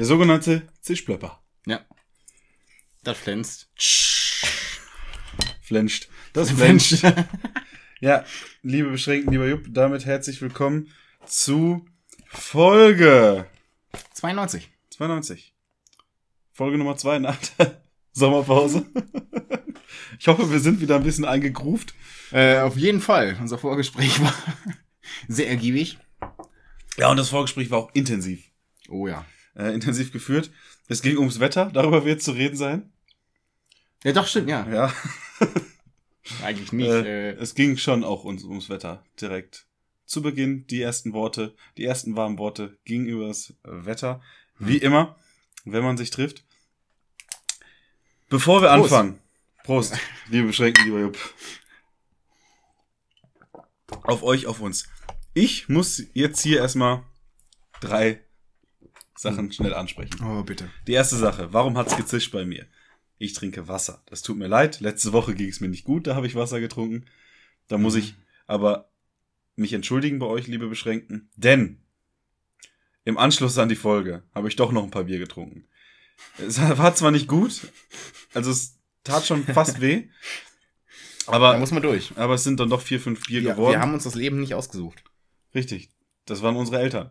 Der sogenannte Zischplöpper. Ja. Das flänzt. Flenscht. Das flenscht. Ja, liebe Beschränkten, lieber Jupp, damit herzlich willkommen zu Folge 92. 92. Folge Nummer 2 nach der Sommerpause. Ich hoffe, wir sind wieder ein bisschen eingegruft. Äh, auf jeden Fall. Unser Vorgespräch war sehr ergiebig. Ja, und das Vorgespräch war auch intensiv. Oh ja. Äh, intensiv geführt. Es ging ums Wetter, darüber wird zu reden sein. Ja, doch, stimmt, ja. Ja, Eigentlich nicht. äh, Äh, es ging schon auch ums, ums Wetter direkt. Zu Beginn die ersten Worte, die ersten warmen Worte gingen über das Wetter. Wie immer, wenn man sich trifft. Bevor wir Prost. anfangen, Prost, liebe Beschränkten, lieber Jupp. Auf euch, auf uns. Ich muss jetzt hier erstmal drei Sachen schnell ansprechen. oh, bitte. Die erste Sache, warum hat's gezischt bei mir? Ich trinke Wasser. Das tut mir leid. Letzte Woche ging es mir nicht gut, da habe ich Wasser getrunken. Da muss ich aber mich entschuldigen bei euch, liebe Beschränkten. Denn im Anschluss an die Folge habe ich doch noch ein paar Bier getrunken. Es war zwar nicht gut, also es tat schon fast weh, Da aber, muss man durch. aber es sind dann doch vier, fünf Bier Ja, geworden. wir haben uns das Leben nicht ausgesucht. Richtig. Das waren unsere Eltern.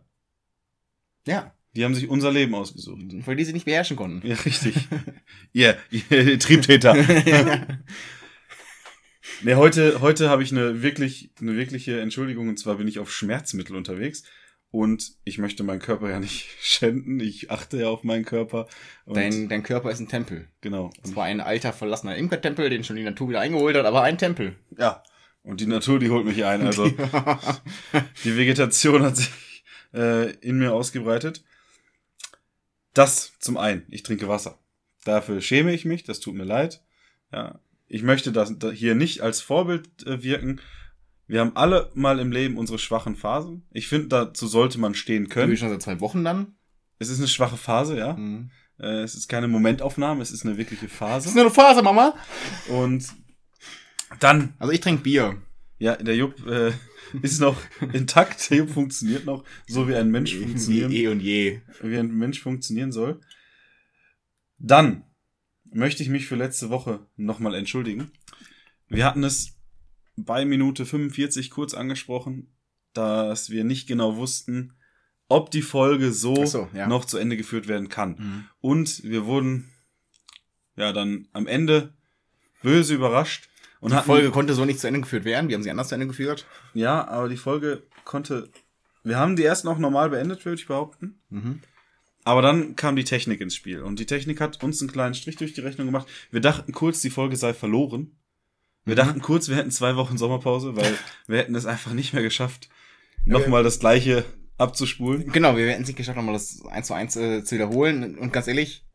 Ja. Die haben sich unser Leben ausgesucht. Weil die sie nicht beherrschen konnten. Ja, richtig. ihr, ihr Triebtäter. Nee, heute, heute habe ich eine wirklich, eine wirkliche Entschuldigung und zwar bin ich auf Schmerzmittel unterwegs und ich möchte meinen Körper ja nicht schänden. Ich achte ja auf meinen Körper. Und Dein, dein Körper ist ein Tempel. genau. Das war ein alter, verlassener Imkertempel, den schon die Natur wieder eingeholt hat, aber ein Tempel. Ja. Und die Natur, die holt mich ein. Also die Vegetation hat sich äh, in mir ausgebreitet. Das zum einen. Ich trinke Wasser. Dafür schäme ich mich. Das tut mir leid. Ja. Ich möchte das da hier nicht als Vorbild äh, wirken. Wir haben alle mal im Leben unsere schwachen Phasen. Ich finde, dazu sollte man stehen Können wir schon seit zwei Wochen dann? Es ist eine schwache Phase, ja. Mhm. Äh, es ist keine Momentaufnahme, es ist eine wirkliche Das ist Phase. nur eine Phase, Mama. Und dann Also ich trinke Bier. Ja, der Jupp äh, ist noch intakt. Der Jupp funktioniert noch, so wie ein Mensch Wie funktionieren, eh und je. wie ein Mensch funktionieren soll. Dann möchte ich mich für letzte Woche nochmal entschuldigen. Wir hatten es bei Minute 45 kurz angesprochen, dass wir nicht genau wussten, ob die Folge so, so, ja. noch zu Ende geführt werden kann. Mhm. Und wir wurden ja dann am Ende böse überrascht und Die hatten Folge konnte so nicht zu Ende geführt werden. Wir haben sie anders zu Ende geführt. Ja, aber die Folge konnte. Wir haben die erst noch normal beendet, würde ich behaupten. Mhm. Aber dann kam die Technik ins Spiel. Und die Technik hat uns einen kleinen Strich durch die Rechnung gemacht. Wir dachten kurz, die Folge sei verloren. Wir Mhm. dachten kurz, wir hätten zwei Wochen Sommerpause, weil wir hätten es einfach nicht mehr geschafft, nochmal das gleiche abzuspulen. Genau, wir hätten es nicht geschafft, nochmal das 1 zu 1 äh, zu wiederholen. Und ganz ehrlich,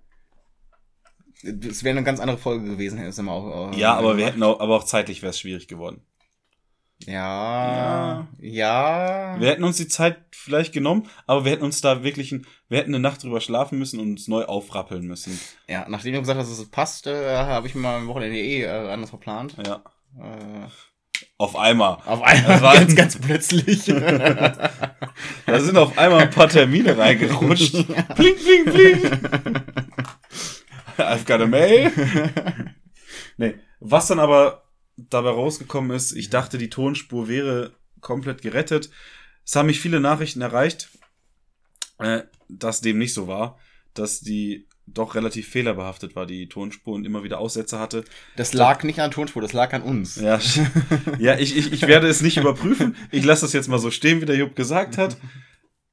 es wäre eine ganz andere Folge gewesen. hätte es immer auch, äh, Ja, aber wir hätten auch, aber auch zeitlich wäre es schwierig geworden. Ja, ja. Wir hätten uns die Zeit vielleicht genommen, aber wir hätten uns da wirklich, ein, wir hätten eine Nacht drüber schlafen müssen und uns neu aufrappeln müssen. Ja, nachdem du gesagt hast, dass es passt, äh, habe ich mir mal am Wochenende eh äh, anders verplant. Ja. Äh, Auf einmal. auf einmal Das war- ganz, ganz plötzlich. Da sind auf einmal ein paar Termine reingerutscht. Bling, bling, bling. I've got a mail. Nee, was dann aber dabei rausgekommen ist, ich dachte, die Tonspur wäre komplett gerettet. Es haben mich viele Nachrichten erreicht, äh, dass dem nicht so war, dass die doch relativ fehlerbehaftet war, die Tonspur und immer wieder Aussätze hatte. Das lag nicht an der Tonspur, das lag an uns. Ja, ja ich, ich, ich werde es nicht überprüfen. Ich lasse das jetzt mal so stehen, wie der Jupp gesagt hat.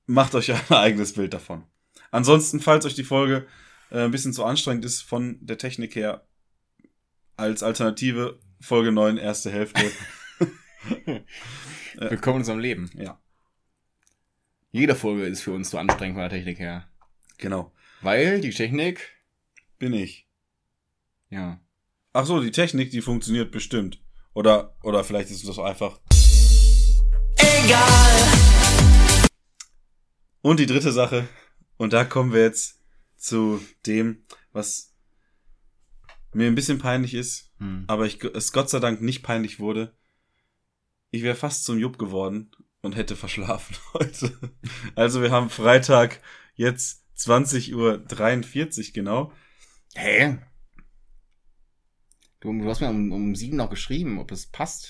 Macht euch ein eigenes Bild davon. Ansonsten, falls euch die Folge äh, ein bisschen zu anstrengend ist von der Technik her, als Alternative Folge 9, erste Hälfte. Willkommen in unserem Leben. Ja, Jede Folge ist für uns zu anstrengend von der Technik her. genau. Weil die Technik, Bin ich. ja. Ach so, die Technik, die funktioniert bestimmt. Oder, oder vielleicht ist das einfach. Egal. Und die dritte Sache. Und da kommen wir jetzt zu dem, was mir ein bisschen peinlich ist, Hm. aber ich, es Gott sei Dank nicht peinlich wurde. Ich wäre fast zum Jupp geworden und hätte verschlafen heute. Also wir haben Freitag jetzt 20.43 Uhr genau. Hä? Du, du hast mir um, um sieben noch geschrieben, ob es passt.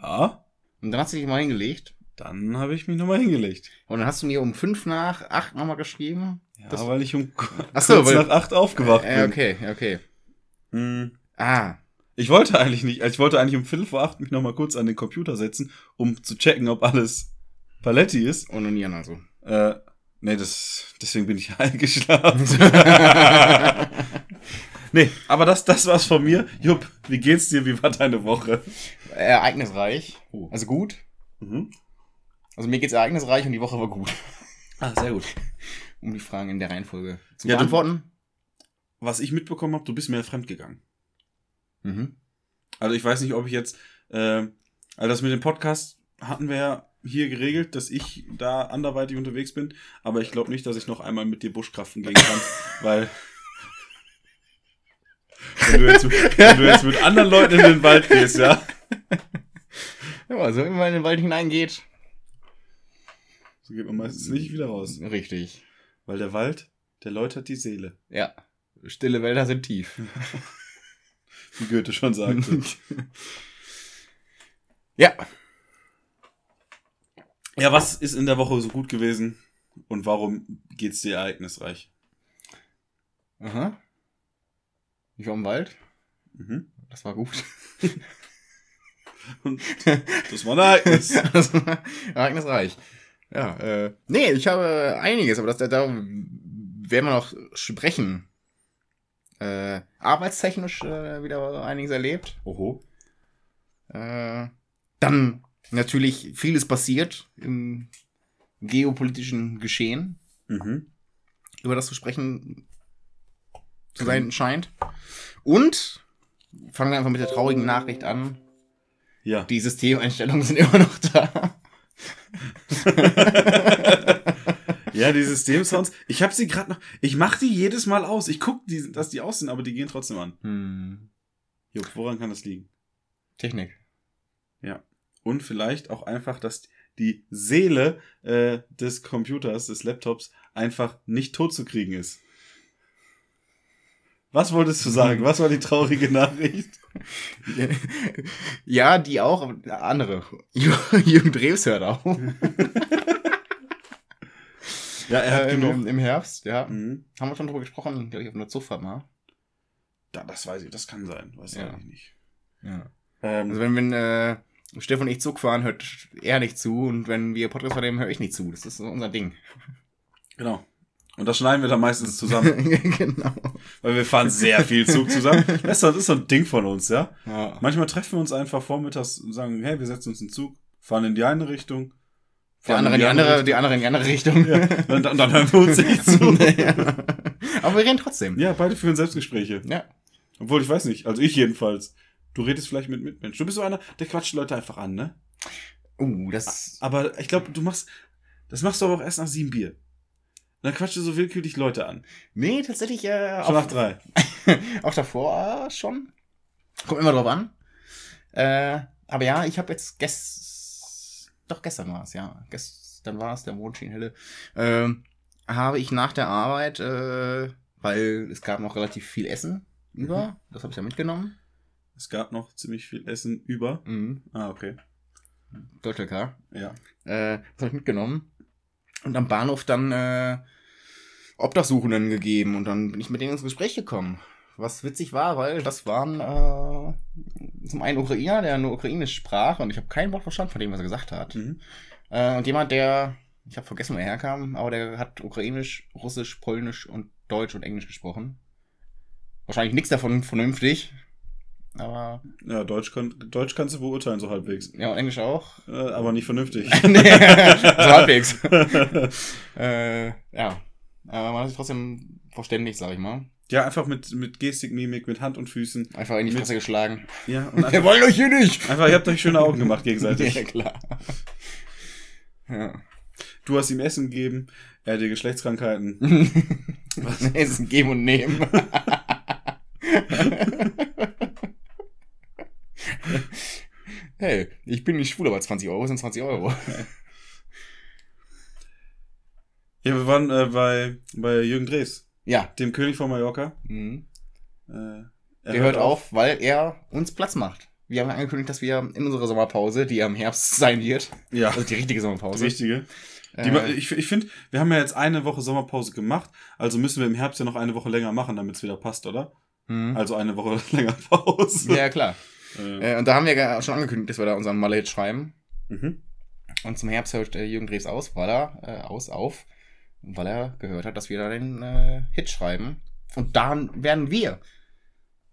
Ja, Und dann hast du dich mal hingelegt. Dann habe ich mich nochmal hingelegt. Und dann hast du mir um fünf nach acht nochmal geschrieben. Ja, Das- weil ich um Ach so, kurz weil- nach acht aufgewacht Äh, bin. okay, okay. Hm. Ah. Ich wollte eigentlich nicht, also ich wollte eigentlich um Viertel vor acht mich nochmal kurz an den Computer setzen, um zu checken, ob alles Paletti ist. Onanieren also. Äh, nee, das, deswegen bin ich eingeschlafen. nee, aber das, das war's von mir. Jupp, wie geht's dir? Wie war deine Woche? Ereignisreich. Oh. Also gut. Mhm. Also mir geht's ereignisreich und die Woche war gut. Ah, sehr gut. Um die Fragen in der Reihenfolge zu Ja, du- beantworten. Was ich mitbekommen habe, du bist mir fremdgegangen. Mhm. Also ich weiß nicht, ob ich jetzt, äh, also das mit dem Podcast hatten wir ja hier geregelt, dass ich da anderweitig unterwegs bin, aber ich glaube nicht, dass ich noch einmal mit dir Buschkraften gehen kann, weil wenn du, jetzt, wenn du jetzt mit anderen Leuten in den Wald gehst, ja, Ja, also wenn man in den Wald hineingeht. So geht man meistens nicht wieder raus, Richtig. weil der Wald, der läutert die Seele, Ja. Stille Wälder sind tief. wie Goethe schon sagte. ja. ja, was ist in der Woche so gut gewesen und warum geht's dir ereignisreich? Aha. Ich war im Wald. Mhm. Das war gut. Und das war ein Ereignis. Das war Ereignisreich. Ja, äh, nee, ich habe einiges, aber das, da, da werden wir noch sprechen. Äh, arbeitstechnisch äh, wieder einiges erlebt. Oho. Äh, dann natürlich vieles passiert im geopolitischen Geschehen, Mhm. über das zu sprechen zu sein scheint. Und fangen wir einfach mit der traurigen Nachricht an. Ja. Die Systemeinstellungen sind immer noch da. Ja, die Systemsounds. Ich habe sie gerade noch. Ich mache die jedes Mal aus. Ich guck, die, dass die aus sind, aber die gehen trotzdem an. Hm. Jupp, woran kann das liegen? Technik. Ja. Und vielleicht auch einfach, dass die Seele äh, des Computers, des Laptops, einfach nicht tot zu kriegen ist. Was wolltest du sagen? Was war die traurige Nachricht? Ja, die auch, aber andere. Jürgen Drews hört auch. Ja, er hat Äh, im, genug. im, Im Herbst, ja. Mhm. Haben wir schon drüber gesprochen, glaube ich, auf einer Zugfahrt mal. Ja, das weiß ich, das kann sein. Weiß Ja. ich nicht. Ja. Ähm, Also wenn, wenn äh, Stefan und ich Zug fahren, hört er nicht zu und wenn wir Podcast vernehmen, höre ich nicht zu. Das ist so unser Ding. genau. Und das schneiden wir dann meistens zusammen, genau. weil wir fahren sehr viel Zug zusammen. Das ist, so- ein Ding von uns, ja. Ja. Manchmal treffen wir uns einfach vormittags und sagen, hey, wir setzen uns in den Zug, fahren in die eine Richtung. Der andere in die andere, die andere in die andere Richtung. Ja, und, dann- dann hören wir uns nicht zu. Ja. Aber wir reden trotzdem. Ja, beide führen Selbstgespräche. Ja. Obwohl, ich weiß nicht, also ich jedenfalls. Du redest vielleicht mit Mitmenschen. Du bist so einer, der quatscht Leute einfach an, ne? Uh, das. Aber ich glaube, du machst, das machst du aber auch erst nach sieben Bier. Dann quatscht du so willkürlich Leute an. Nee, tatsächlich äh, Schon auch, nach drei. auch davor äh, schon. Kommt immer drauf an. Äh, aber ja, ich habe jetzt gest doch gestern war es, ja. Gestern war es, der Mond schien helle. Ähm, habe ich nach der Arbeit, äh, weil es gab noch relativ viel Essen über, das habe ich ja mitgenommen. Es gab noch ziemlich viel Essen über. Mhm. Ah, okay. Deutschlk. Ja. Äh, das habe ich mitgenommen. Und am Bahnhof dann äh, Obdachsuchenden gegeben und dann bin ich mit denen ins Gespräch gekommen. Was witzig war, weil das waren äh, zum einen Ukrainer, der nur Ukrainisch sprach und ich habe kein Wort verstanden von dem, was er gesagt hat. Mhm. Äh, und jemand, der, ich habe vergessen, wo er herkam, aber der hat Ukrainisch, Russisch, Polnisch und Deutsch und Englisch gesprochen. Wahrscheinlich nichts davon vernünftig. Aber, Ja, Deutsch, kann, Deutsch kannst du beurteilen, so halbwegs. ja, und Englisch auch. Äh, aber nicht vernünftig. nee, so halbwegs. äh, ja. Aber man hat sich trotzdem verständigt, sag ich mal. ja, einfach mit, mit Gestik, Mimik, mit Hand und Füßen. Einfach in die Fresse geschlagen. Ja, und Wir einfach, wollen euch hier nicht! einfach ihr habt euch schöne Augen gemacht gegenseitig. Ja, klar. Ja. Du hast ihm Essen gegeben, er hat dir Geschlechtskrankheiten. Was? Es ist ein Geben und Nehmen. Hey, ich bin nicht schwul, aber 20 Euro sind 20 Euro. Ja, wir waren äh, bei, bei Jürgen Drees, Ja. dem König von Mallorca. Mhm. Äh, er Der hört auf, weil er uns Platz macht. Wir haben angekündigt, dass wir in unserer Sommerpause, die ja im Herbst sein wird, Ja, also die richtige Sommerpause, Richtige. Die, äh, ich ich finde, wir haben ja jetzt eine Woche Sommerpause gemacht, also müssen wir im Herbst ja noch eine Woche länger machen, damit es wieder passt, oder? mhm. Also eine Woche länger Pause. ja, klar. Äh, Äh, und da haben wir ja schon angekündigt, dass wir da unseren Malle-Hit schreiben. mhm. Und zum Herbst hört äh, Jürgen Drews aus, weil er äh, aus auf, weil er gehört hat, dass wir da den äh, Hit schreiben. Und dann werden wir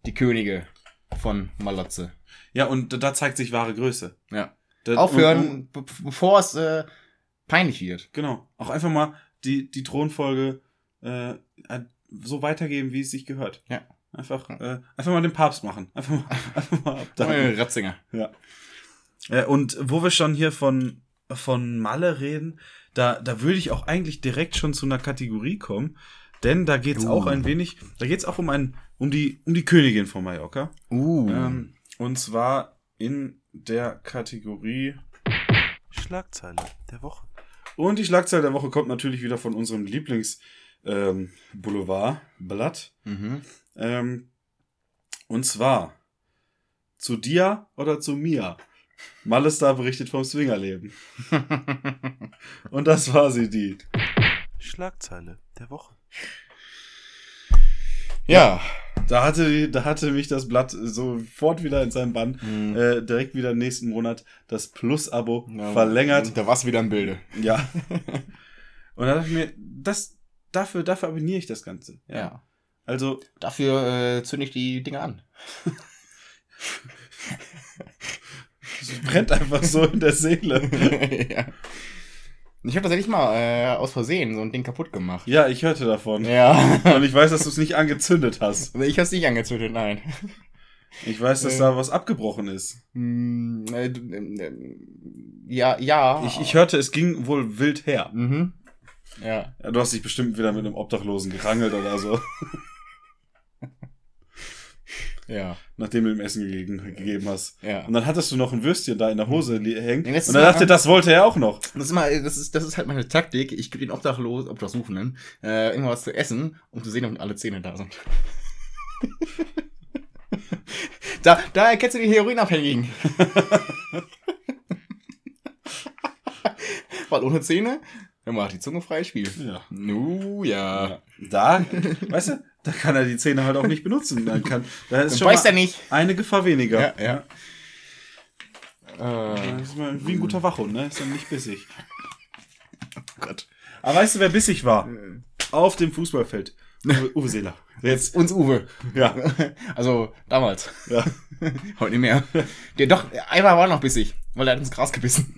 die Könige von Malotze. Ja, und da zeigt sich wahre Größe. Ja. Da, Aufhören, und- be bevor es äh, peinlich wird. Genau. Auch einfach mal die, die Thronfolge äh, so weitergeben, wie es sich gehört. Ja. Einfach, äh, einfach mal den Papst machen. Einfach mal, einfach mal abdanken. Ratzinger. Ja. Äh, und wo wir schon hier von, von Malle reden, da, da würde ich auch eigentlich direkt schon zu einer Kategorie kommen. Denn da geht's Uh. auch ein wenig, da geht's auch um ein, um die, um die Königin von Mallorca. Uh. Ähm, und zwar in der Kategorie Schlagzeile der Woche. Und die Schlagzeile der Woche kommt natürlich wieder von unserem Lieblings ähm, Boulevard Blatt. mhm. Ähm, und zwar zu dir oder zu mir. Malestar berichtet vom Swingerleben. Und das war sie, die. Schlagzeile der Woche. ja. Da hatte, da hatte mich das Blatt sofort wieder in seinem Bann. Mhm. Äh, direkt wieder im nächsten Monat das Plus-Abo Ja, verlängert. Da war's wieder im Bilde. Ja. Und da dachte ich mir, das, dafür, dafür abonniere ich das Ganze. Ja. Also, Dafür äh, zünde ich die Dinger an. es brennt einfach so in der Seele. ja. Ich habe tatsächlich mal äh, aus Versehen so ein Ding kaputt gemacht. Ja, ich hörte davon. Ja. Und ich weiß, dass du es nicht angezündet hast. Ich hab's nicht angezündet, nein. Ich weiß, dass Äh. da was abgebrochen ist. Hm, äh, du- äh, ja, ja. Ich, ich hörte, es ging wohl wild her. Mhm. Ja. Ja, du hast dich bestimmt wieder mit einem Obdachlosen gerangelt oder so, Ja. nachdem du ihm Essen gegeben, gegeben hast. Ja. Und dann hattest du noch ein Würstchen da in der Hose hängen. Das Und dann dachte, das wollte er auch noch. Das ist mal, das ist, das ist halt meine Taktik. Ich gebe den Obdachlos, Obdachsuchenden, äh, irgendwas zu essen, um zu sehen, ob alle Zähne da sind. da, da erkennst du die Heroinabhängigen. Weil ohne Zähne, dann macht die Zunge frei Spiel. Ja. Nu, ja. Ja. Da, weißt du, da kann er die Zähne halt auch nicht benutzen. Dann kann, da ist Dann schon mal er nicht. eine Gefahr weniger. Ja, ja. Äh, ist mal wie ein guter Wachhund, ne? Ist dann nicht bissig. Gott. Aber weißt du, wer bissig war? Auf dem Fußballfeld. Uwe, Uwe Seeler. Jetzt, Uns Uwe. ja, Also, damals. ja. Heute nicht mehr. Der doch, einmal war noch bissig, weil er hat ins Gras gebissen.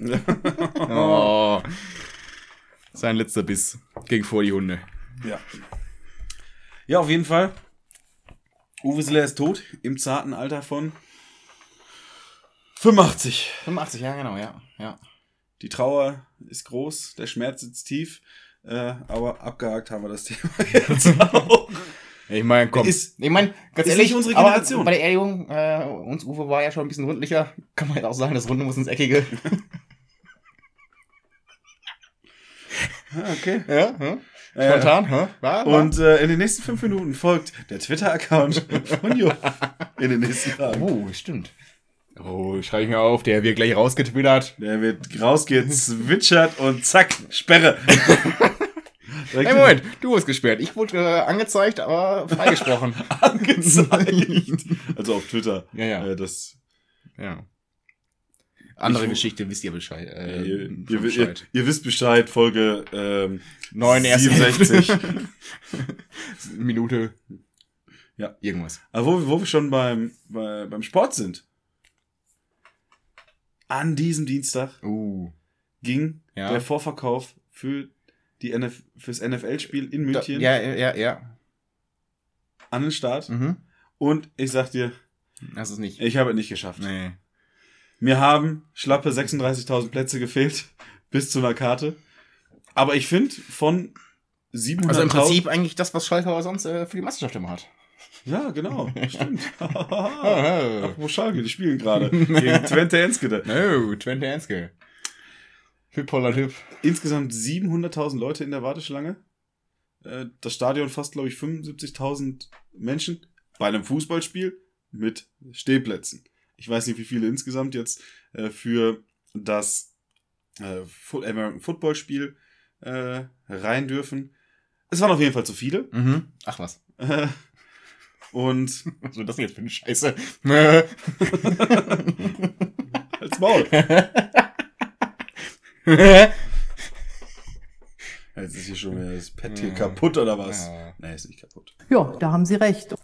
Oh. Sein letzter Biss gegen vor die Hunde. Ja. Ja, auf jeden Fall. Uwe Seeler ist tot, im zarten Alter von 85. 85, ja, genau, ja. ja. Die Trauer ist groß, der Schmerz sitzt tief, äh, aber abgehakt haben wir das Thema jetzt auch. Ich meine, komm. Ist- ich meine, ganz ist ehrlich, nicht unsere aber Generation. bei der Erdigung, äh, uns Uwe war ja schon ein bisschen rundlicher. Kann man jetzt auch sagen, das Runde muss ins Eckige. Ah, okay. ja. Äh, Spontan, hä? War, war. und äh, in den nächsten fünf Minuten folgt der Twitter-Account von Jupp in den nächsten Tagen. Oh, stimmt. Oh, schreibe ich mir auf, der wird gleich rausgetwittert. Der wird rausgezwitschert und zack, Sperre. Hey, Moment, du wurdest gesperrt. Ich wurde äh, angezeigt, aber freigesprochen. angezeigt. Also auf Twitter. Ja, ja. Äh, das, Ja. Andere Ich- Geschichte, wisst ihr Bescheid. Äh, ihr, ihr, schon ihr, Bescheid. ihr wisst Bescheid, Folge ähm, Neun erste 67. Minute. Ja. Irgendwas. Aber wo, wo wir schon beim, bei, beim Sport sind. An diesem Dienstag Uh. ging Ja. der Vorverkauf für die NF, fürs NFL-Spiel in München ja, ja, ja, ja. an den Start. Mhm. Und ich sag dir, Das ist nicht. ich habe es nicht geschafft. Nee. Mir haben schlappe 36.000 Plätze gefehlt bis zu einer Karte. Aber ich finde, von 700.000... Also im Prinzip eigentlich das, was Schalke aber sonst äh, für die Meisterschaft immer hat. Ja, genau. Stimmt. Apropos Schalke, die spielen gerade gegen Twente Enskede. No, Twente Enske. Hüb, Holland, Hüb. Insgesamt 700.000 Leute in der Warteschlange. Äh, Das Stadion fasst, glaube ich, 75.000 Menschen bei einem Fußballspiel mit Stehplätzen. Ich weiß nicht, wie viele insgesamt jetzt äh, für das äh, American Football Spiel äh, rein dürfen. Es waren auf jeden Fall zu viele. Mhm. Ach was. Äh, Und Was ist das denn jetzt für eine Scheiße? als Maul. Jetzt ist hier schon wieder das Pad hier kaputt oder was? Ja. Nee, ist nicht kaputt. Ja, da haben Sie recht.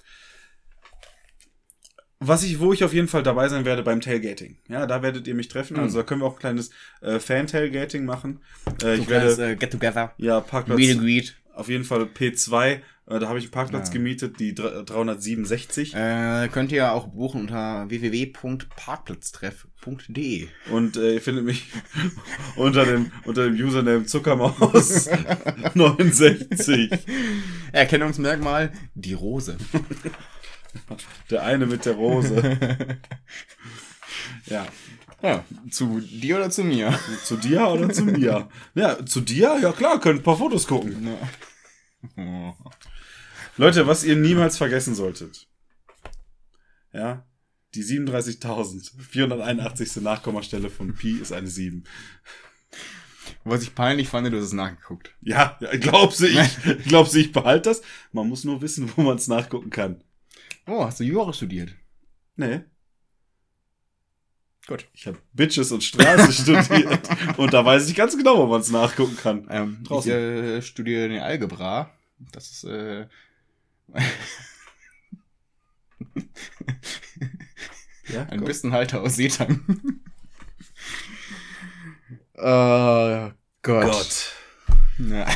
Was ich, wo ich auf jeden Fall dabei sein werde beim Tailgating. Ja, da werdet ihr mich treffen. Mhm. Also da können wir auch ein kleines äh, Fan-Tailgating machen. Äh, So ich kleines, werde äh, Get Together. ja Parkplatz Meet and Greet. auf jeden Fall P2. Äh, da habe ich einen Parkplatz Ja. gemietet, die dr- 367. Äh, könnt ihr auch buchen unter www.parkplatztreff.de. Und äh, ihr findet mich unter dem, unter dem Username Zuckermaus 69. Erkennungsmerkmal, die Rose. Der eine mit der Rose. Ja. Ja, zu dir oder zu mir? Zu dir oder zu mir? Ja, zu dir? Ja klar, könnt ein paar Fotos gucken. Oh. Leute, was ihr niemals vergessen solltet. Ja, die 37.481. Nachkommastelle von Pi ist eine 7. Was ich peinlich fand, du hast es nachgeguckt. Ja, glaubst du, ich, glaubst du, ich behalte das? Man muss nur wissen, wo man es nachgucken kann. Oh, hast du Jura studiert? Nee. Gut. Ich habe Bitches und Straße studiert. Und da weiß ich ganz genau, wo man es nachgucken kann. Ähm, Draußen. Ich äh, studiere den Algebra. Das ist, äh, Ja, ein komm. Bissenhalter aus Seetang. oh Gott. Gott. Ja.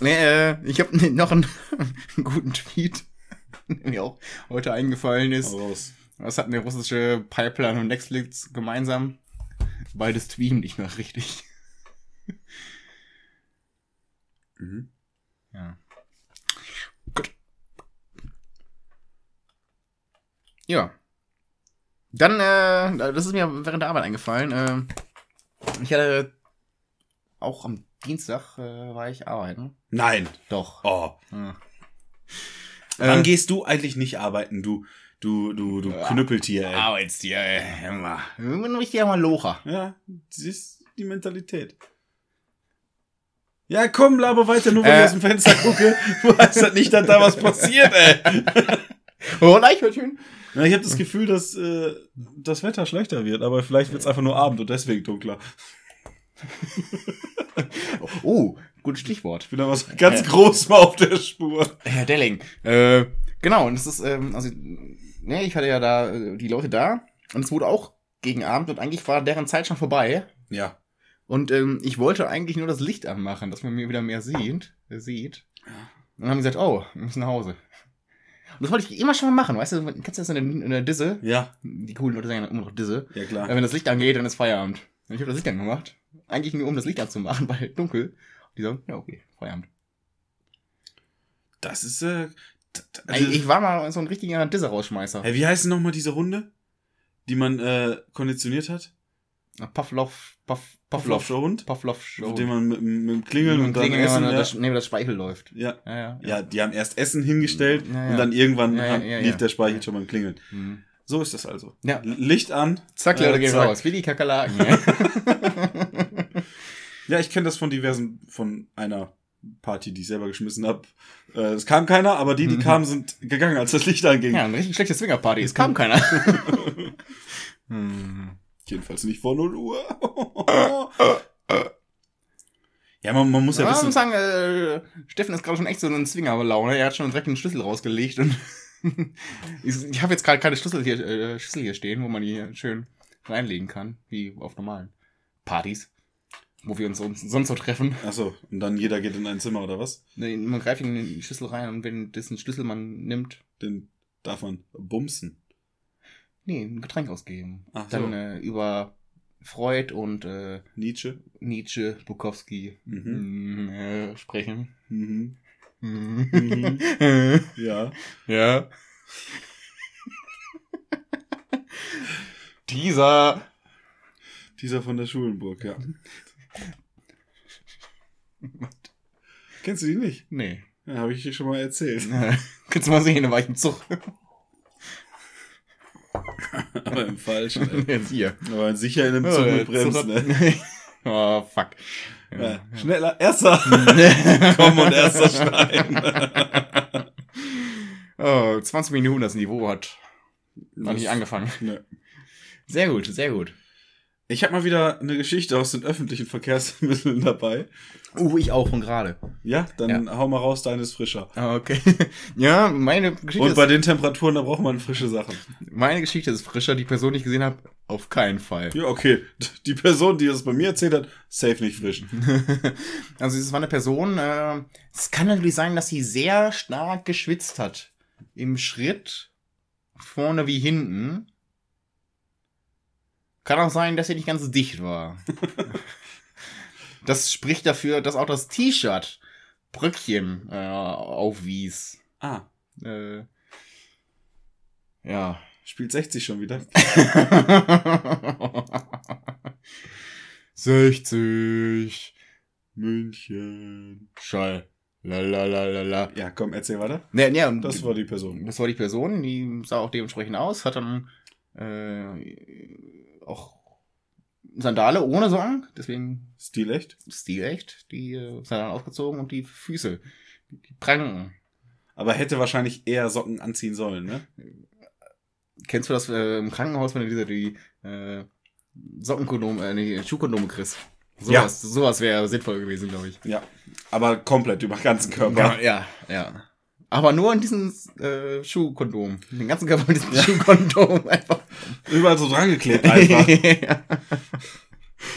Nee, äh, ich habe noch einen, einen guten Tweet, der mir auch heute eingefallen ist. Was hatten der russische Pipeline und Netflix gemeinsam? Beides tweeten nicht mehr richtig. Mhm. Ja. Gut. Ja. Dann, äh, das ist mir während der Arbeit eingefallen. Äh, ich hatte auch am Dienstag äh, war ich arbeiten. Nein. Doch. Oh. Ja. Wann Äh, gehst du eigentlich nicht arbeiten, du, du, du, du Ja. Knüppeltier, ey? Arbeitstier, ey. Immer. Ich bin ein richtiger Malocher. Ja, das ist die Mentalität. Ja, komm, laber weiter, nur wenn Äh. ich aus dem Fenster gucke. Du weißt halt nicht, dass da was passiert, ey. Oh, Eichhörnchen. Ja, ich habe das Gefühl, dass äh, das Wetter schlechter wird, aber vielleicht wird es einfach nur Abend und deswegen dunkler. Oh, gutes Stichwort. Ich bin da was ganz groß mal auf der Spur. Herr Delling. Äh, genau, und es ist, ähm, also, ne, ich hatte ja da äh, die Leute da und es wurde auch gegen Abend und eigentlich war deren Zeit schon vorbei. Ja. Und ähm, ich wollte eigentlich nur das Licht anmachen, dass man mir wieder mehr sieht. Äh, sieht. Und dann haben die gesagt, oh, wir müssen nach Hause. Und das wollte ich immer schon mal machen, weißt du, kennst du das in der, in der Disse? Ja, Die coolen Leute sagen ja immer noch Disse. ja Äh, klar. wenn das Licht angeht, dann ist Feierabend. Und ich habe das Licht angemacht. Eigentlich nur, um das Licht anzumachen, weil dunkel. Und die sagen, ja, okay, Feierabend. Das ist, äh, Also, ich war mal so ein richtiger Disse-Rausschmeißer. Hey, wie heißt denn nochmal diese Hunde, die man äh, konditioniert hat? Pavlov, Pav, Pavlov, Pavlovscher Hund? Pavlov Mit Show. dem man mit, mit dem Klingeln und, dann Klingel, Essen. ja. das, nee, das Speichel läuft. ja. Ja, ja. ja, die haben erst Essen hingestellt Ja, ja. und dann irgendwann Ja, ja, hat- ja, lief ja. der Speichel schon beim Klingeln. Hm. So ist das also. Ja. Licht an. Zack, Leute, Äh, gehen zack. raus. Wie die Kakerlaken. ja. Ich kenne das von diversen, von einer Party, die ich selber geschmissen habe. Äh, es kam keiner, aber die, die Mhm. kamen, sind gegangen, als das Licht anging. ja, eine richtig schlechte Swingerparty. Es kam keiner. hm. Jedenfalls nicht vor 0 Uhr. ja, man, man muss ja, Ja, ich wissen. muss sagen, äh, Steffen ist gerade schon echt so in Zwingerlaune. Er hat schon direkt einen Schlüssel rausgelegt und ich, ich habe jetzt gerade keine Schlüssel hier, äh, Schlüssel hier stehen, wo man die hier schön reinlegen kann, wie auf normalen Partys, wo wir uns sonst, so treffen. Achso, und dann jeder geht in ein Zimmer oder was? Nee, Man greift in den Schlüssel rein und wenn dessen Schlüssel man nimmt, Den darf man bumsen. nee, ein Getränk ausgeben. Ach so. Dann äh, über Freud und äh, Nietzsche. Nietzsche, Bukowski Mhm. mm, äh, sprechen. Mhm. Mhm. Ja. Ja. Dieser. Dieser von der Schulenburg, ja. Kennst du die nicht? Nee. Ja, habe ich dir schon mal erzählt. Kannst du mal sehen, da war ich im Zug. Aber im Falschen. ey. Jetzt hier. Aber sicher in einem Zug mit Bremsen, ne? oh, fuck. Ja. Schneller, erster. Komm und erster Stein. oh, 20 Minuten das Niveau hat noch nicht angefangen. Ne. Sehr gut, sehr gut. Ich habe mal wieder eine Geschichte aus den öffentlichen Verkehrsmitteln dabei. Uh, ich auch von gerade. Ja, dann hau mal raus, deine ist frischer. Ah, Okay. ja, meine Geschichte, Und bei den Temperaturen, da braucht man frische Sachen. meine Geschichte ist frischer. Die Person, die ich gesehen habe, auf keinen Fall. Ja, okay. Die Person, die das bei mir erzählt hat, safe nicht frisch. Also es war eine Person, äh, es kann natürlich sein, dass sie sehr stark geschwitzt hat. Im Schritt, vorne wie hinten. Kann auch sein, dass sie nicht ganz dicht war. das spricht dafür, dass auch das T-Shirt Bröckchen äh, aufwies. Ah, Äh, ja. spielt 60 schon wieder. 60 München. Schall. Lalalala. Ja, komm, erzähl weiter. Ne, ne, und Das war die Person. Das war die Person, die sah auch dementsprechend aus, hat dann äh, auch Sandale ohne Socken, deswegen Stilecht. stilecht, die äh, Sandalen ausgezogen und die Füße, die pranken. Aber hätte wahrscheinlich eher Socken anziehen sollen, ne? Kennst du das äh, im Krankenhaus, wenn du diese die äh, Sockenkondome, äh, nee, Schuhkondome kriegst? Sowas, sowas wäre sinnvoll gewesen, glaube ich. Ja. Aber komplett über den ganzen Körper. Ja, ja. Aber nur in diesem äh, Schuhkondom. Den ganzen Körper mit diesem Schuhkondom einfach. Überall so dran geklebt einfach.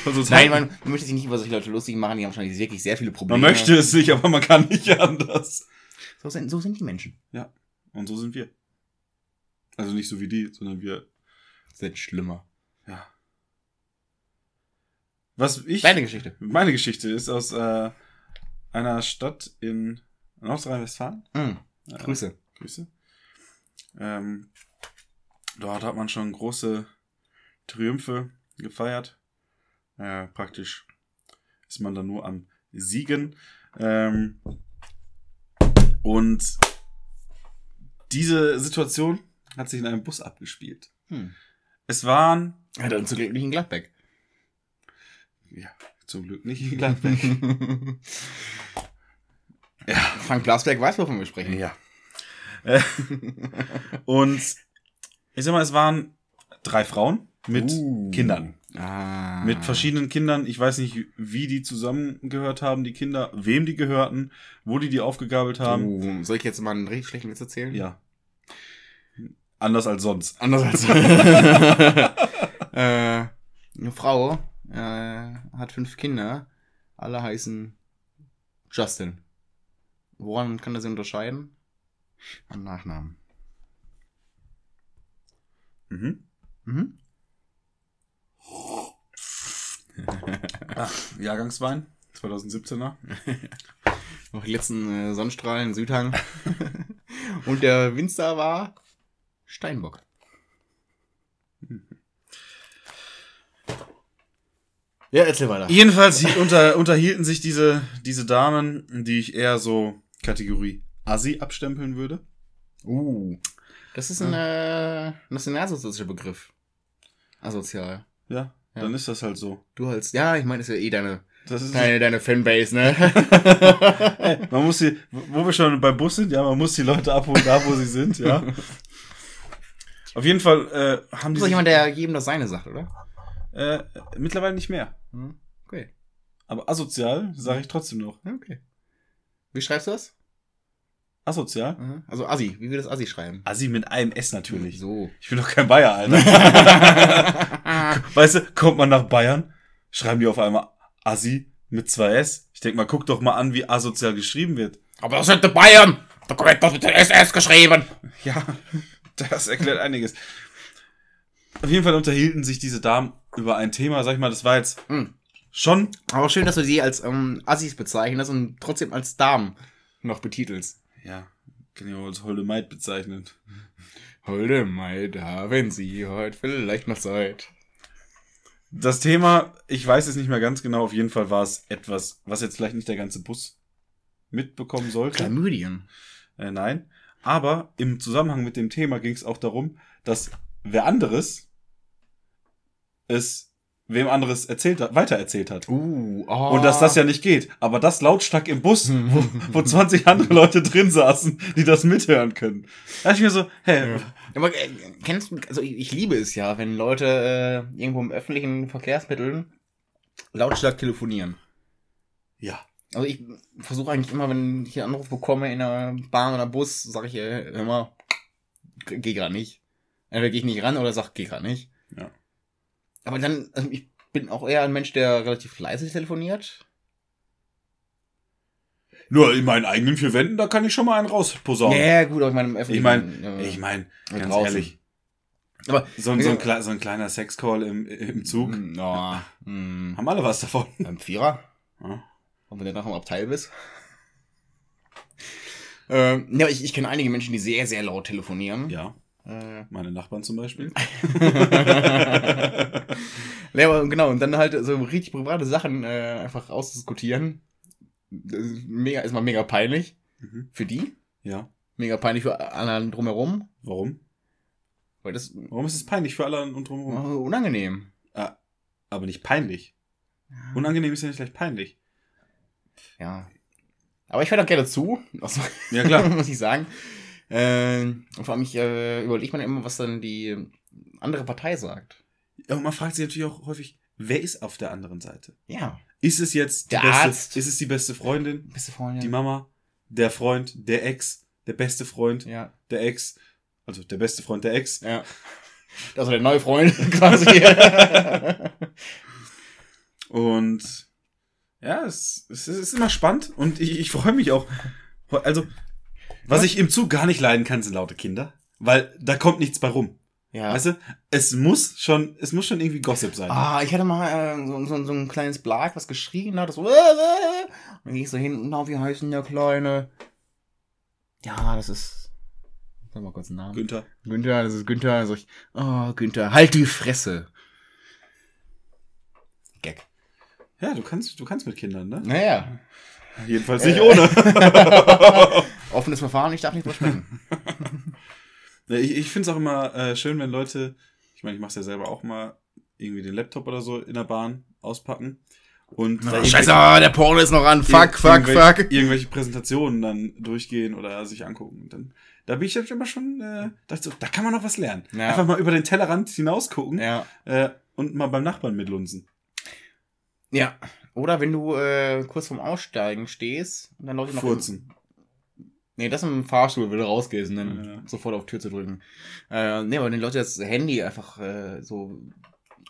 Also, Nein, man, man möchte sich nicht über solche Leute lustig machen, die haben wahrscheinlich wirklich sehr viele Probleme. man möchte es nicht, aber man kann nicht anders. So sind, so sind die Menschen. Und so sind wir. Also nicht so wie die, sondern wir. Sind schlimmer. Ja. Was ich. Deine Geschichte. Meine Geschichte ist aus äh, einer Stadt in Nordrhein-Westfalen. Mhm. Äh, Grüße. Grüße. Ähm, dort hat man schon große Triumphe gefeiert. Äh, praktisch ist man dann nur am Siegen. Ähm, und diese Situation hat sich in einem Bus abgespielt. Hm. Es waren, Ja, dann zum Glück nicht in Gladbeck. ja, zum Glück nicht in Gladbeck. ja. Frank Blasberg weiß, wovon wir sprechen. Ja. Äh, und ich sag mal, es waren drei Frauen mit Uh. Kindern. Ah. Mit verschiedenen Kindern. Ich weiß nicht, wie die zusammengehört haben, die Kinder, wem die gehörten, wo die die aufgegabelt haben. Uh, soll ich jetzt mal einen richtig schlechten Witz erzählen? Ja. Anders als sonst. Anders als. äh, eine Frau äh, hat fünf Kinder. Alle heißen Justin. Woran kann er sie unterscheiden? Am Nachnamen. Mhm. Mhm. Ah, Jahrgangswein, 2017er. Noch die letzten äh, Sonnenstrahlen, Südhang. Und der Winzer war Steinbock. Ja, erzähl weiter. Jedenfalls unter, unterhielten sich diese, diese Damen, die ich eher so Kategorie Assi abstempeln würde. Uh. Das ist ein äh, nationalsozialistischer Begriff. Asozial. Ja, Ja. dann ist das halt so. Du als. Ja, ich meine, das ist ja eh deine, deine, deine Fanbase, ne? Man muss die, wo wir schon beim Bus sind, ja, man muss die Leute abholen, da wo sie sind, ja. Auf jeden Fall äh, haben die Ist doch jemand, der jedem das seine sagt, oder? äh, mittlerweile nicht mehr. Hm? Okay. Aber asozial sage ich trotzdem noch. Okay. Wie schreibst du das? Asozial? Mhm. Also Assi. Wie will das Assi schreiben? Assi mit einem S natürlich. So. Ich bin doch kein Bayer, Alter. weißt du, kommt man nach Bayern, schreiben die auf einmal Assi mit zwei S. Ich denk mal, guck doch mal an, wie asozial geschrieben wird. Aber das sind die Bayern. Da wird das mit der SS geschrieben. Ja, das erklärt einiges. Auf jeden Fall unterhielten sich diese Damen über ein Thema, sag ich mal, das war jetzt Mhm. schon Aber schön, dass du sie als ähm, Assis bezeichnest und trotzdem als Damen noch betitelst. Ja, kann ich auch als Holde Maid bezeichnen. Holde Maid, haben Sie heute vielleicht noch Zeit. Das Thema, ich weiß es nicht mehr ganz genau, auf jeden Fall war es etwas, was jetzt vielleicht nicht der ganze Bus mitbekommen sollte. Chlamydien. Äh, nein. Aber im Zusammenhang mit dem Thema ging es auch darum, dass wer anderes es wem anderes erzählt hat, weitererzählt hat. Uh, oh. Und dass das ja nicht geht. Aber das lautstark im Bus, wo, wo 20 andere Leute drin saßen, die das mithören können. Da ich mir so, hä, Ja. Aber äh, kennst du, also ich, ich liebe es ja, wenn Leute äh, irgendwo im öffentlichen Verkehrsmitteln lautstark telefonieren. ja. Also ich versuche eigentlich immer, wenn ich einen Anruf bekomme in einer Bahn oder Bus, sage ich äh, immer, geh grad nicht. Entweder gehe ich nicht ran oder sag, geh grad nicht. Ja. Aber dann, also ich bin auch eher ein Mensch, der relativ leise telefoniert. Nur in meinen eigenen vier Wänden, da kann ich schon mal einen rausposaunen. Ja, gut, aber ich meine im ich öffentlichen. meine, äh, ich meine, ganz draußen. ehrlich, aber so, ein- so, ein, kle- so ein kleiner Sexcall im, im Zug, Mm, Ja, mm, haben alle was davon. beim Vierer. Ja. Und wenn du nachher im Abteil bist. Ähm, ja, ich, ich kenne einige Menschen, die sehr, sehr laut telefonieren. Ja, Äh, meine Nachbarn zum Beispiel. ja, aber genau, und dann halt so richtig private Sachen äh, einfach ausdiskutieren. Das ist mega, ist mal mega peinlich Mhm. für die. Ja. Mega peinlich für anderen drumherum. Warum? Weil das Warum ist es peinlich für alle und drumherum? unangenehm. Ah, aber nicht peinlich. Unangenehm ist ja nicht gleich peinlich. Ja. Aber ich höre da gerne zu. Also, Ja, klar. muss ich sagen. Äh, und vor allem, ich äh, überlege mir immer, was dann die andere Partei sagt. Ja, und man fragt sich natürlich auch häufig, wer ist auf der anderen Seite? Ja. Ist es jetzt die Der beste, Arzt. ist es die beste Freundin, Beste Freundin. die Mama, der Freund, der Ex, der beste Freund, Ja. der Ex, also der beste Freund der Ex. Ja. War der neue Freund quasi. Und ja, es, es ist immer spannend und ich, ich freue mich auch. Also, was ich im Zug gar nicht leiden kann, sind laute Kinder, weil da kommt nichts bei rum. ja. Weißt du, es muss schon, es muss schon irgendwie Gossip sein. Ah, ich hatte mal äh, so, so, so ein kleines Blag, was geschrien hat. Das so, äh, äh. Und dann ging ich so hin, na, wie heißt denn der Kleine? Ja, das ist. Sag mal kurz einen Namen. Günther. Günther, das ist Günther. Also ich, oh, Günther, halt die Fresse. Gag. Ja, du kannst, du kannst mit Kindern, ne? Naja. Jedenfalls nicht ohne. Offenes Verfahren, ich darf nicht drüber sprechen. Ja, ich ich finde es auch immer äh, schön, wenn Leute, ich meine, ich mache es ja selber auch mal, irgendwie den Laptop oder so in der Bahn auspacken und da Scheiße, der Porno ist noch an. Fuck, fuck, irgendwelche, fuck. irgendwelche Präsentationen dann durchgehen oder sich angucken. Und dann, da bin ich jetzt immer schon, äh, dachte so, da kann man noch was lernen. Ja. Einfach mal über den Tellerrand hinaus gucken Ja. äh, und mal beim Nachbarn mitlunsen. Ja. Oder wenn du äh, kurz vorm Aussteigen stehst und dann Leute noch. Furzen. Nee, das im Fahrstuhl, wenn du rausgehst und dann Ja. sofort auf Tür zu drücken. Äh, nee, aber wenn Leute das Handy einfach äh, so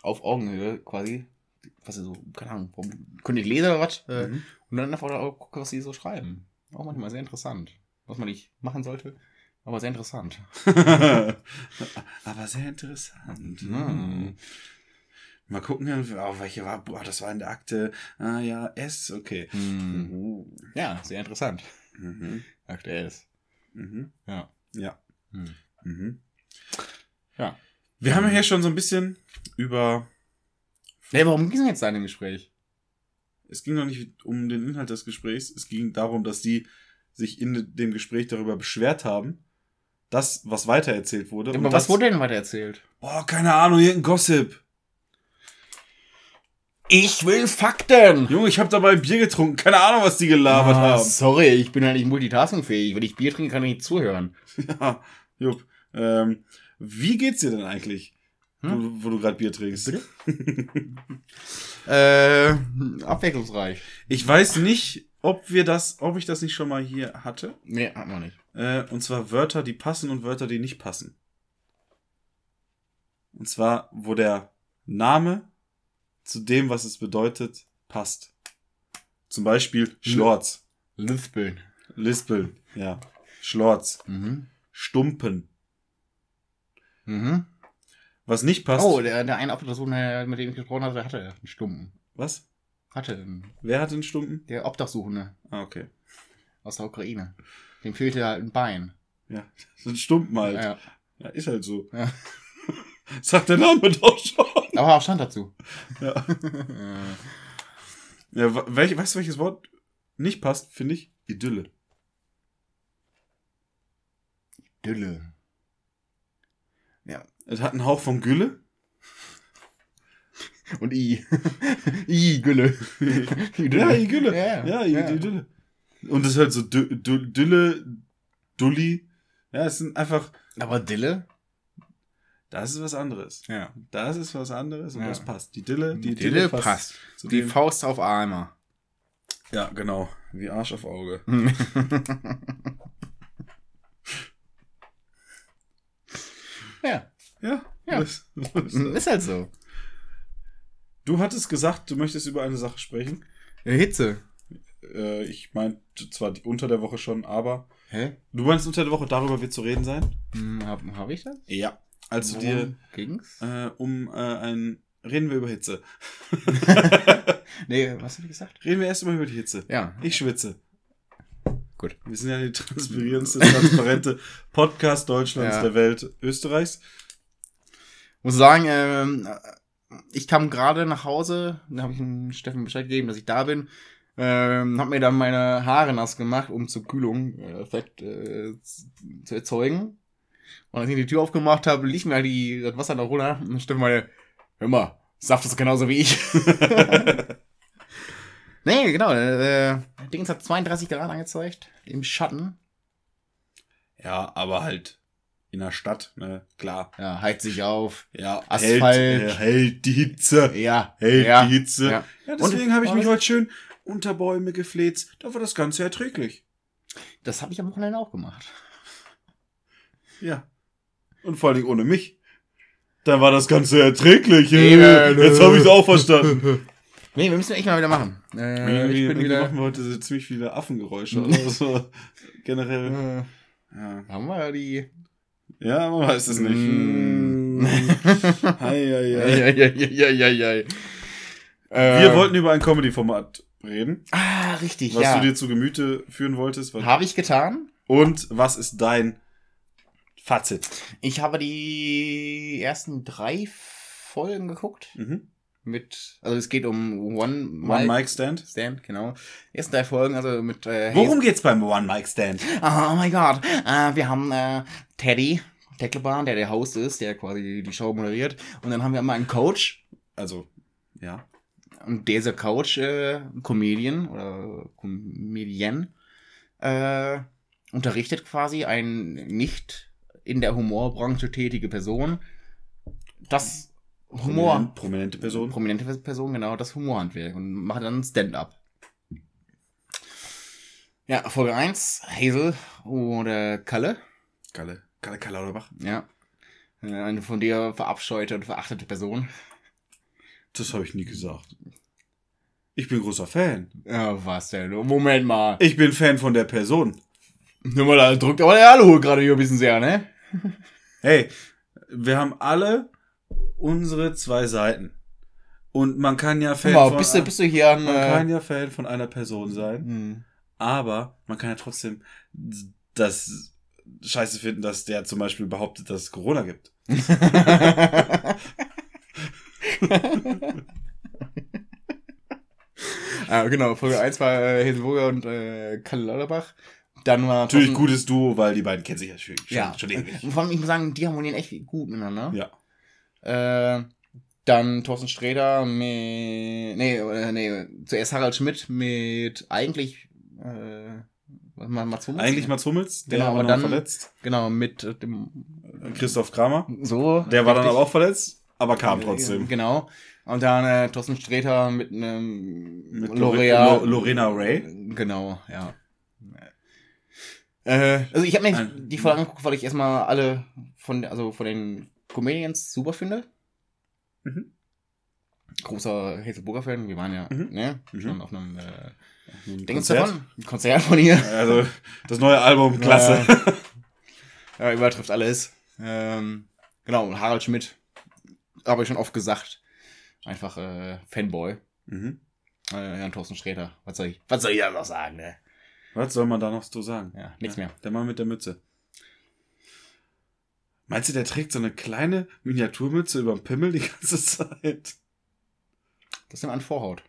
auf Augenhöhe quasi, was sie so, keine Ahnung, können die lesen oder was? Äh, Mhm. Und dann einfach auch gucken, was sie so schreiben. Auch manchmal sehr interessant. Was man nicht machen sollte, aber sehr interessant. Aber sehr interessant. Mhm. Mal gucken, oh, welche war, boah, das war in der Akte. Ah ja, S, okay. Hm. Ja, sehr interessant. Mhm. Aktuell ist. Mhm. Ja. Ja. Hm. Mhm. Ja. Wir haben ja hier schon so ein bisschen über. Nee, warum ging es denn jetzt da in dem Gespräch? Es ging noch nicht um den Inhalt des Gesprächs. Es ging darum, dass die sich in dem Gespräch darüber beschwert haben, dass was weitererzählt wurde. Aber und was das, wurde denn weiter erzählt? Oh, keine Ahnung, irgendein Gossip. Ich will Fakten! Junge, ich habe dabei Bier getrunken. Keine Ahnung, was die gelabert Ah, haben. sorry, ich bin ja nicht multitaskingfähig. Wenn ich Bier trinke, kann ich nicht zuhören. Ja, Jupp. Ähm, wie geht's dir denn eigentlich, Hm? wo, wo du gerade Bier trinkst? Äh, abwechslungsreich. Ich weiß nicht, ob wir das, ob ich das nicht schon mal hier hatte. Nee, hat man nicht. Äh, und zwar Wörter, die passen und Wörter, die nicht passen. Und zwar, wo der Name zu dem, was es bedeutet, passt. Zum Beispiel Schlorz, Lispeln. Lispeln, ja. Schlorz, Mhm. Stumpen. Mhm. Was nicht passt. Oh, der, der eine Obdachsuche, der- mit dem ich gesprochen habe, der hatte einen Stumpen. Was? Hatte einen. Wer hat den Stumpen? Der Obdachsuchende Ah, okay. aus der Ukraine. Dem fehlte halt ein Bein. Ja, so ein Stumpen halt. Ja, Ja. ist halt so. Ja. Sagt der Name doch schon. Aber auch stand dazu. Ja. ja welch, weißt du, welches Wort nicht passt, finde ich? Idylle. Dülle. Es hat einen Hauch von Gülle. Und I. I, Gülle. Ja, Idylle. Ja, Ja, ja. Idylle. Und es ist halt so Dü Dü Dülle, Dulli. Ja, es sind einfach, Aber Dille? Das ist was anderes. Ja. Das ist was anderes und Ja. das passt. Die Dille, die Dille, Dille, passt. Die dem- Faust auf Eimer. Ja, genau. Wie Arsch auf Auge. ja. Ja. Ja. Das, das, Ist halt so. du hattest gesagt, du möchtest über eine Sache sprechen. Hitze. Äh, ich meinte zwar die, unter der Woche schon, aber Hä? du meinst unter der Woche, darüber wird zu reden sein? Hm, hab, hab ich das? Ja. Also Worum dir Ging's? äh, um äh, ein reden wir über Hitze. Nee, was hab ich gesagt? Reden wir erst mal über die Hitze. Ja. Ich schwitze. Gut. Wir sind ja die transpirierendste, transparente Podcast Deutschlands Ja. der Welt Österreichs. Muss sagen, ähm, ich kam gerade nach Hause, da habe ich dem Steffen Bescheid gegeben, dass ich da bin. Ähm, hab mir dann meine Haare nass gemacht, um zur Kühlung äh, Effekt äh, zu erzeugen. Und als ich die Tür aufgemacht habe, lief mir halt die, das Wasser da runter. Und Steffen meinte, hör mal, Saft ist genauso wie ich. nee, genau. Äh, Dings hat 32 Grad angezeigt. Im Schatten. Ja, aber halt in der Stadt, ne, klar. Ja, heizt sich auf. Ja, Asphalt. Hält, äh, hält die Hitze. Ja. Hält ja. die Hitze. ja. Ja, deswegen habe ich mich heute schön unter Bäume gefläzt. Da war das Ganze erträglich. Das habe ich am Wochenende auch gemacht. Ja. Und vor allem ohne mich. Da war das Ganze erträglich. Eben. Jetzt habe ich es auch verstanden. Nee, wir müssen echt mal wieder machen. Äh, ich bin wieder. machen wir heute so ziemlich viele Affengeräusche. Also generell. Ja, haben wir ja die. ja man weiß es nicht. Hei, hei, Ja, hei. ja, ja, ja, ja, ja. Wir Äh, wollten über ein Comedy-Format reden, Ah, richtig, was ja. du dir zu Gemüte führen wolltest. Habe ich getan. Und was ist dein Fazit? Ich habe die ersten drei Folgen geguckt. Mhm. Mit, also es geht um One One Mic Mic Stand. Stand, genau. Die ersten drei Folgen, also mit äh, Worum geht's beim One Mic Stand? Oh mein Gott. Äh, wir haben äh, Teddy Deckelbahn, der der Host ist, der quasi die Show moderiert. Und dann haben wir mal einen Coach. Also, ja. Und dieser Coach, äh, Comedian oder Comedian, äh, unterrichtet quasi ein nicht in der Humorbranche tätige Person das Humor. Prominent, prominente Person. Prominente Person, genau, das Humorhandwerk und macht dann Stand-up. Ja, Folge 1, Hazel oder Kalle. Kalle. Kalle Kalauderbach. Ja. Äh, Eine von dir verabscheute und verachtete Person. Das habe ich nie gesagt. Ich bin großer Fan. Ja, was denn? Moment mal. Ich bin Fan von der Person. Nur mal, da drückt aber der Aluhut gerade hier ein bisschen sehr, ne? Hey, wir haben alle unsere zwei Seiten. Und man kann ja Fan mal, von, bist du, bist du hier an. man kann Äh, ja Fan von einer Person sein. hm. Aber man kann ja trotzdem das Scheiße finden, dass der zum Beispiel behauptet, dass es Corona gibt. ah, genau, Folge 1 war äh, Hazelburger und äh, Kalle Lauterbach. Dann war. Natürlich gutes Duo, weil die beiden kennen sich ja schon, Ja. schon ewig. Vor allem, ich muss sagen, die harmonieren echt gut miteinander. Ja. Äh, dann Thorsten Sträder mit. Nee, äh, nee, zuerst Harald Schmidt mit eigentlich. Äh, was mal Mats Hummels? Eigentlich Mats Hummels, der Genau, war dann- verletzt. Genau, mit dem. Christoph Kramer, So. der war dann aber auch verletzt, aber kam trotzdem. Genau. Und dann äh, Thorsten Sträter mit einem Mit Lorena Ray. Genau, ja. Äh, also ich habe mir Ein- die Folge angeguckt, weil ich erstmal alle von, also von den Comedians super finde. Mhm. Großer Hazelburger-Fan, wir waren ja Mhm. ne, Mhm. schon auf einem äh, Ein Konzert. davon, ein Konzert von ihr. Also, das neue Album, klasse. Ja, übertrifft alles. Ähm, genau, und Harald Schmidt, habe ich schon oft gesagt, einfach äh, Fanboy. Mhm. Äh, Jan Thorsten Sträter, was soll ich, was soll ich da noch sagen, ne? Was soll man da noch so sagen? Ja, nichts Ja, mehr. Der Mann mit der Mütze. Meinst du, der trägt so eine kleine Miniaturmütze über dem Pimmel die ganze Zeit? Das nimmt an Vorhaut.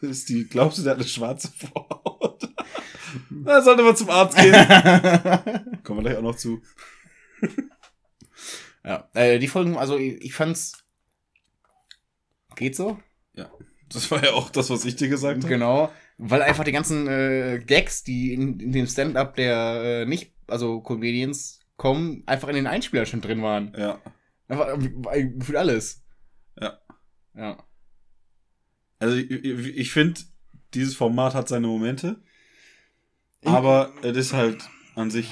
Ist die, glaubst du, der hat eine schwarze Vorhaut? Na, sollte man zum Arzt gehen. Kommen wir gleich auch noch zu. ja, äh, die Folgen, also ich, ich fand's. Geht so? Das war ja auch das, was ich dir gesagt habe. Genau. Weil einfach die ganzen äh, Gags, die in, in dem Stand-up der äh, nicht, also Comedians kommen, einfach in den Einspielern schon drin waren. Ja. Einfach äh, gefühlt alles. Ja. Ja. Also ich, ich, finde, dieses Format hat seine Momente. Aber es ist halt an sich.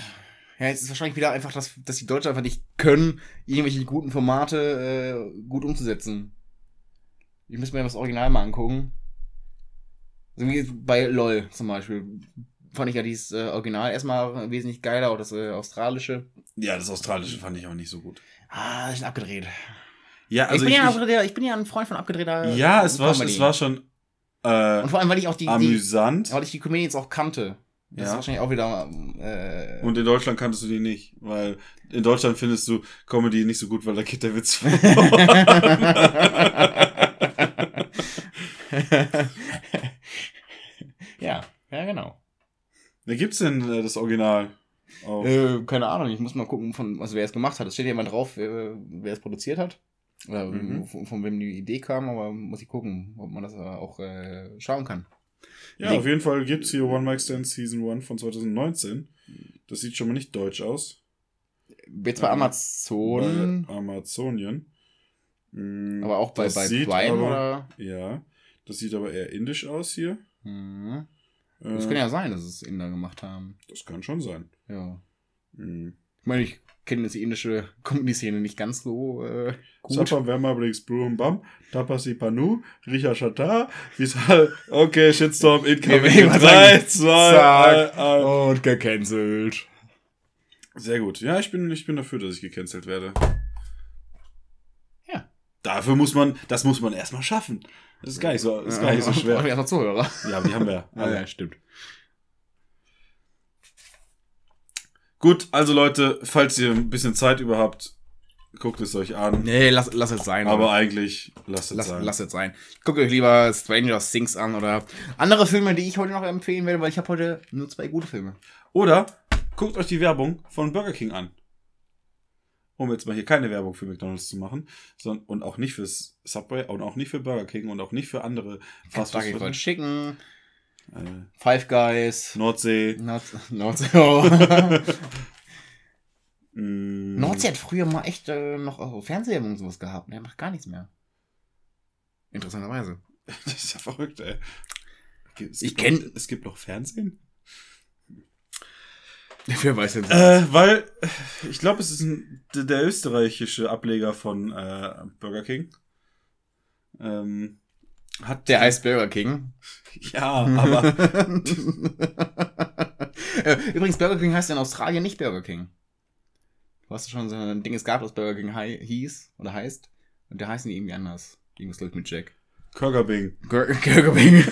Ja, jetzt ist wahrscheinlich wieder einfach, dass, dass die Deutschen einfach nicht können, irgendwelche guten Formate äh, gut umzusetzen. Ich muss mir das Original mal angucken. So wie bei LOL zum Beispiel. Fand ich ja dieses äh, Original erstmal wesentlich geiler, auch das äh, australische. Ja, das Australische fand ich auch nicht so gut. Ah, ist abgedreht. Ja, also ich, bin ich, ja ich, ich bin ja ein Freund von abgedrehter. ja es war, Comedy. es war schon äh, Und vor allem, weil ich auch die, die amüsant. weil ich die Comedians auch kannte. Das ist Ja. wahrscheinlich auch wieder. Äh, Und in Deutschland kanntest du die nicht, weil in Deutschland findest du Comedy nicht so gut, weil da geht der Witz vor. ja, ja, genau. Wer gibt's denn äh, das Original? Äh, keine Ahnung, ich muss mal gucken, von, also wer es gemacht hat. Es steht ja immer drauf, wer, wer es produziert hat. Oder Mhm. von, von wem die Idee kam, aber muss ich gucken, ob man das äh, auch äh, schauen kann. ja, auf jeden Fall gibt's hier One Mic Stand Season 1 von 2019. Das sieht schon mal nicht deutsch aus. Jetzt bei Ähm, Amazon, Bei Amazonien. Mm, aber auch bei, das bei Prime aber, oder. Ja, das sieht aber eher indisch aus hier. Mhm. Äh, Das kann ja sein, dass es Inder gemacht haben. das kann schon sein. Ja. Mm. Ich meine, ich kenne jetzt die indische Comedy-Szene nicht ganz so äh, gut. Sapa Wemma Briggs Brum Bam, Tapasi Panu, Richa Shatar, Visal, okay, Shitstorm, Incoming, Nee, was 3, sagen? 2, Zack. 1. Und gecancelt. Sehr gut. Ja, ich bin, ich bin dafür, dass ich gecancelt werde. Ja. Dafür muss man, das muss man erstmal schaffen. Das ist gar nicht so, ist gar nicht so wir schwer. erstmal Zuhörer. Ja, aber die haben wir. Ah, ja, stimmt. Gut, also Leute, falls ihr ein bisschen Zeit über habt, guckt es euch an. Nee, lass, lass es sein. Aber eigentlich lasst es lass, sein. lass es sein. Guckt euch lieber Stranger Things an oder andere Filme, die ich heute noch empfehlen werde, weil ich habe heute nur zwei gute Filme. Oder guckt euch die Werbung von Burger King an. Um jetzt mal hier keine Werbung für McDonalds zu machen, sondern und auch nicht fürs Subway und auch nicht für Burger King und auch nicht für andere Fast Kentucky Fried Chicken, äh, Five Guys, Nordsee. Nord Nordsee. Oh. Mm, Nordsee hat früher mal echt äh, noch äh, Fernsehwerbung und sowas gehabt. Der macht gar nichts mehr. Interessanterweise. Das ist ja verrückt, ey. Es Ich gibt kenn- noch- Es gibt noch Fernsehen? Wer weiß denn Äh, weil ich glaube, es ist ein, der, österreichische Ableger von äh, Burger King. Ähm, hat Der heißt Burger King. ja, aber Übrigens, Burger King heißt in Australien nicht Burger King. Du hast schon so ein Ding, es gab, das Burger King hieß oder heißt. Und der heißen die irgendwie anders. Irgendwas läuft mit Jack. Burger Bing. Gur- Burger King.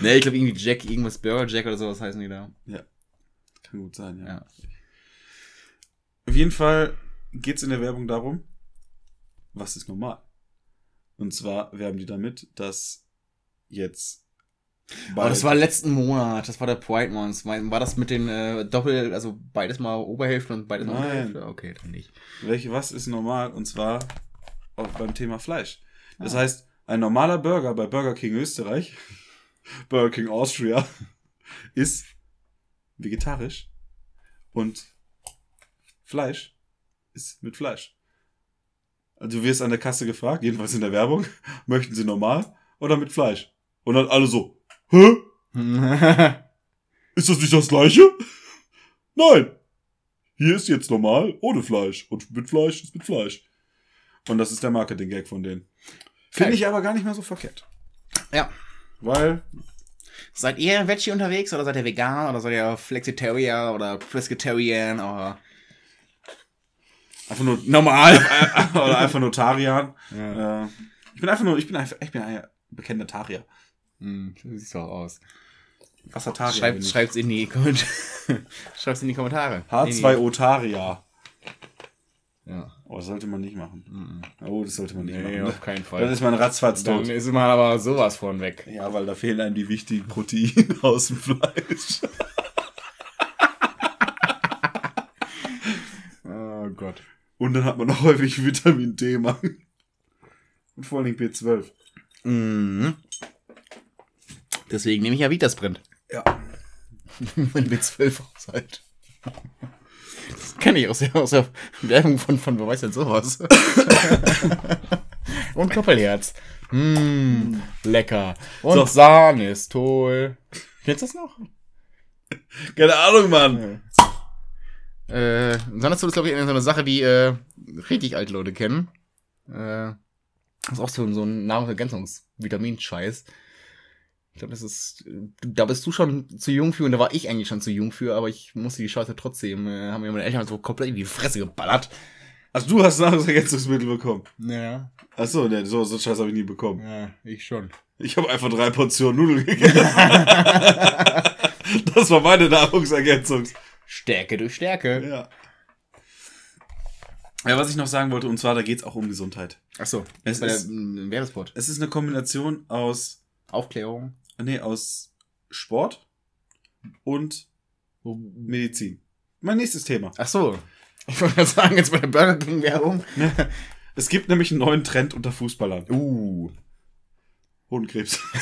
nee, ich glaube irgendwie Jack, irgendwas Burger Jack oder sowas heißen die da. Kann gut sein, ja. Ja. Auf jeden Fall geht es in der Werbung darum, was ist normal? Und zwar werben die damit, dass jetzt Aber das war letzten Monat, das war der Pride Month. War war das mit den äh, Doppel, also beides mal Oberhälfte und beides mal Nein. Unterhälfte? Okay, dann nicht. welche, was ist normal? Und zwar auch beim Thema Fleisch. Das Ah. heißt, ein normaler Burger bei Burger King Österreich, Burger King Austria, ist vegetarisch und Fleisch ist mit Fleisch. Also du wirst an der Kasse gefragt, jedenfalls in der Werbung, möchten sie normal oder mit Fleisch? Und dann alle so, hä? Ist das nicht das gleiche? Nein. Hier ist jetzt normal, ohne Fleisch. Und mit Fleisch ist mit Fleisch. Und das ist der Marketing-Gag von denen. Finde ich aber gar nicht mehr so verkehrt. ja. Weil, Seid ihr Veggie unterwegs oder seid ihr vegan oder seid ihr Flexitarier oder Pescatarian oder einfach nur normal? oder einfach nur Tarian. ja. Äh, ich bin einfach nur, ich bin einfach, ich bin ein bekennender Tarier. Hm, so sieht's doch aus. Wassertarier. Schreibt, schreibt's in die Kommentare. schreibt's in die Kommentare. H2O Taria. Ja. Oh, das sollte man nicht machen. Mhm. Oh, das sollte man nicht Nee, machen. auf keinen Dann Fall. ist man ratzfatz Dann tot. ist man aber sowas von weg. Ja, weil da fehlen einem die wichtigen Proteine aus dem Fleisch. Oh Gott. Und dann hat man auch häufig Vitamin D-Mangel. Und vor allem B12. Mhm. Deswegen nehme ich ja Vitasprint. Ja. Mein B12 Haushalt. Das kenne ich aus der, aus der Werbung von, von, wer weiß denn sowas? Und Koppelherz. Mm, lecker. Und So. Sahne ist toll. Kennst du das noch? Keine Ahnung, Mann. Äh, Sahnestoll ist, glaube ich, so eine Sache, die äh, richtig alte Leute kennen. Äh, das ist auch so, so ein Nahrungsergänzungsvitamin-Scheiß. Ich glaube, das ist. Da bist du schon zu jung für und da war ich eigentlich schon zu jung für, aber ich musste die Scheiße trotzdem. Äh, haben mir meine Eltern so komplett in die Fresse geballert. Also du hast Nahrungsergänzungsmittel bekommen. Ja, Achso, ne, so, so Scheiß habe ich nie bekommen. ja, ich schon. Ich habe einfach drei Portionen Nudeln gegessen. das war meine Nahrungsergänzung. Stärke durch Stärke. Ja. Ja, was ich noch sagen wollte, und zwar, da geht's auch um Gesundheit. Achso, Es ist- m, Werbespot. Es ist eine Kombination aus, Aufklärung. Nee, aus Sport und Medizin. Mein nächstes Thema. Ach so. Ich wollte gerade sagen, jetzt bei der Burger King Werbung. Es gibt nämlich einen neuen Trend unter Fußballern. Uh. Hodenkrebs.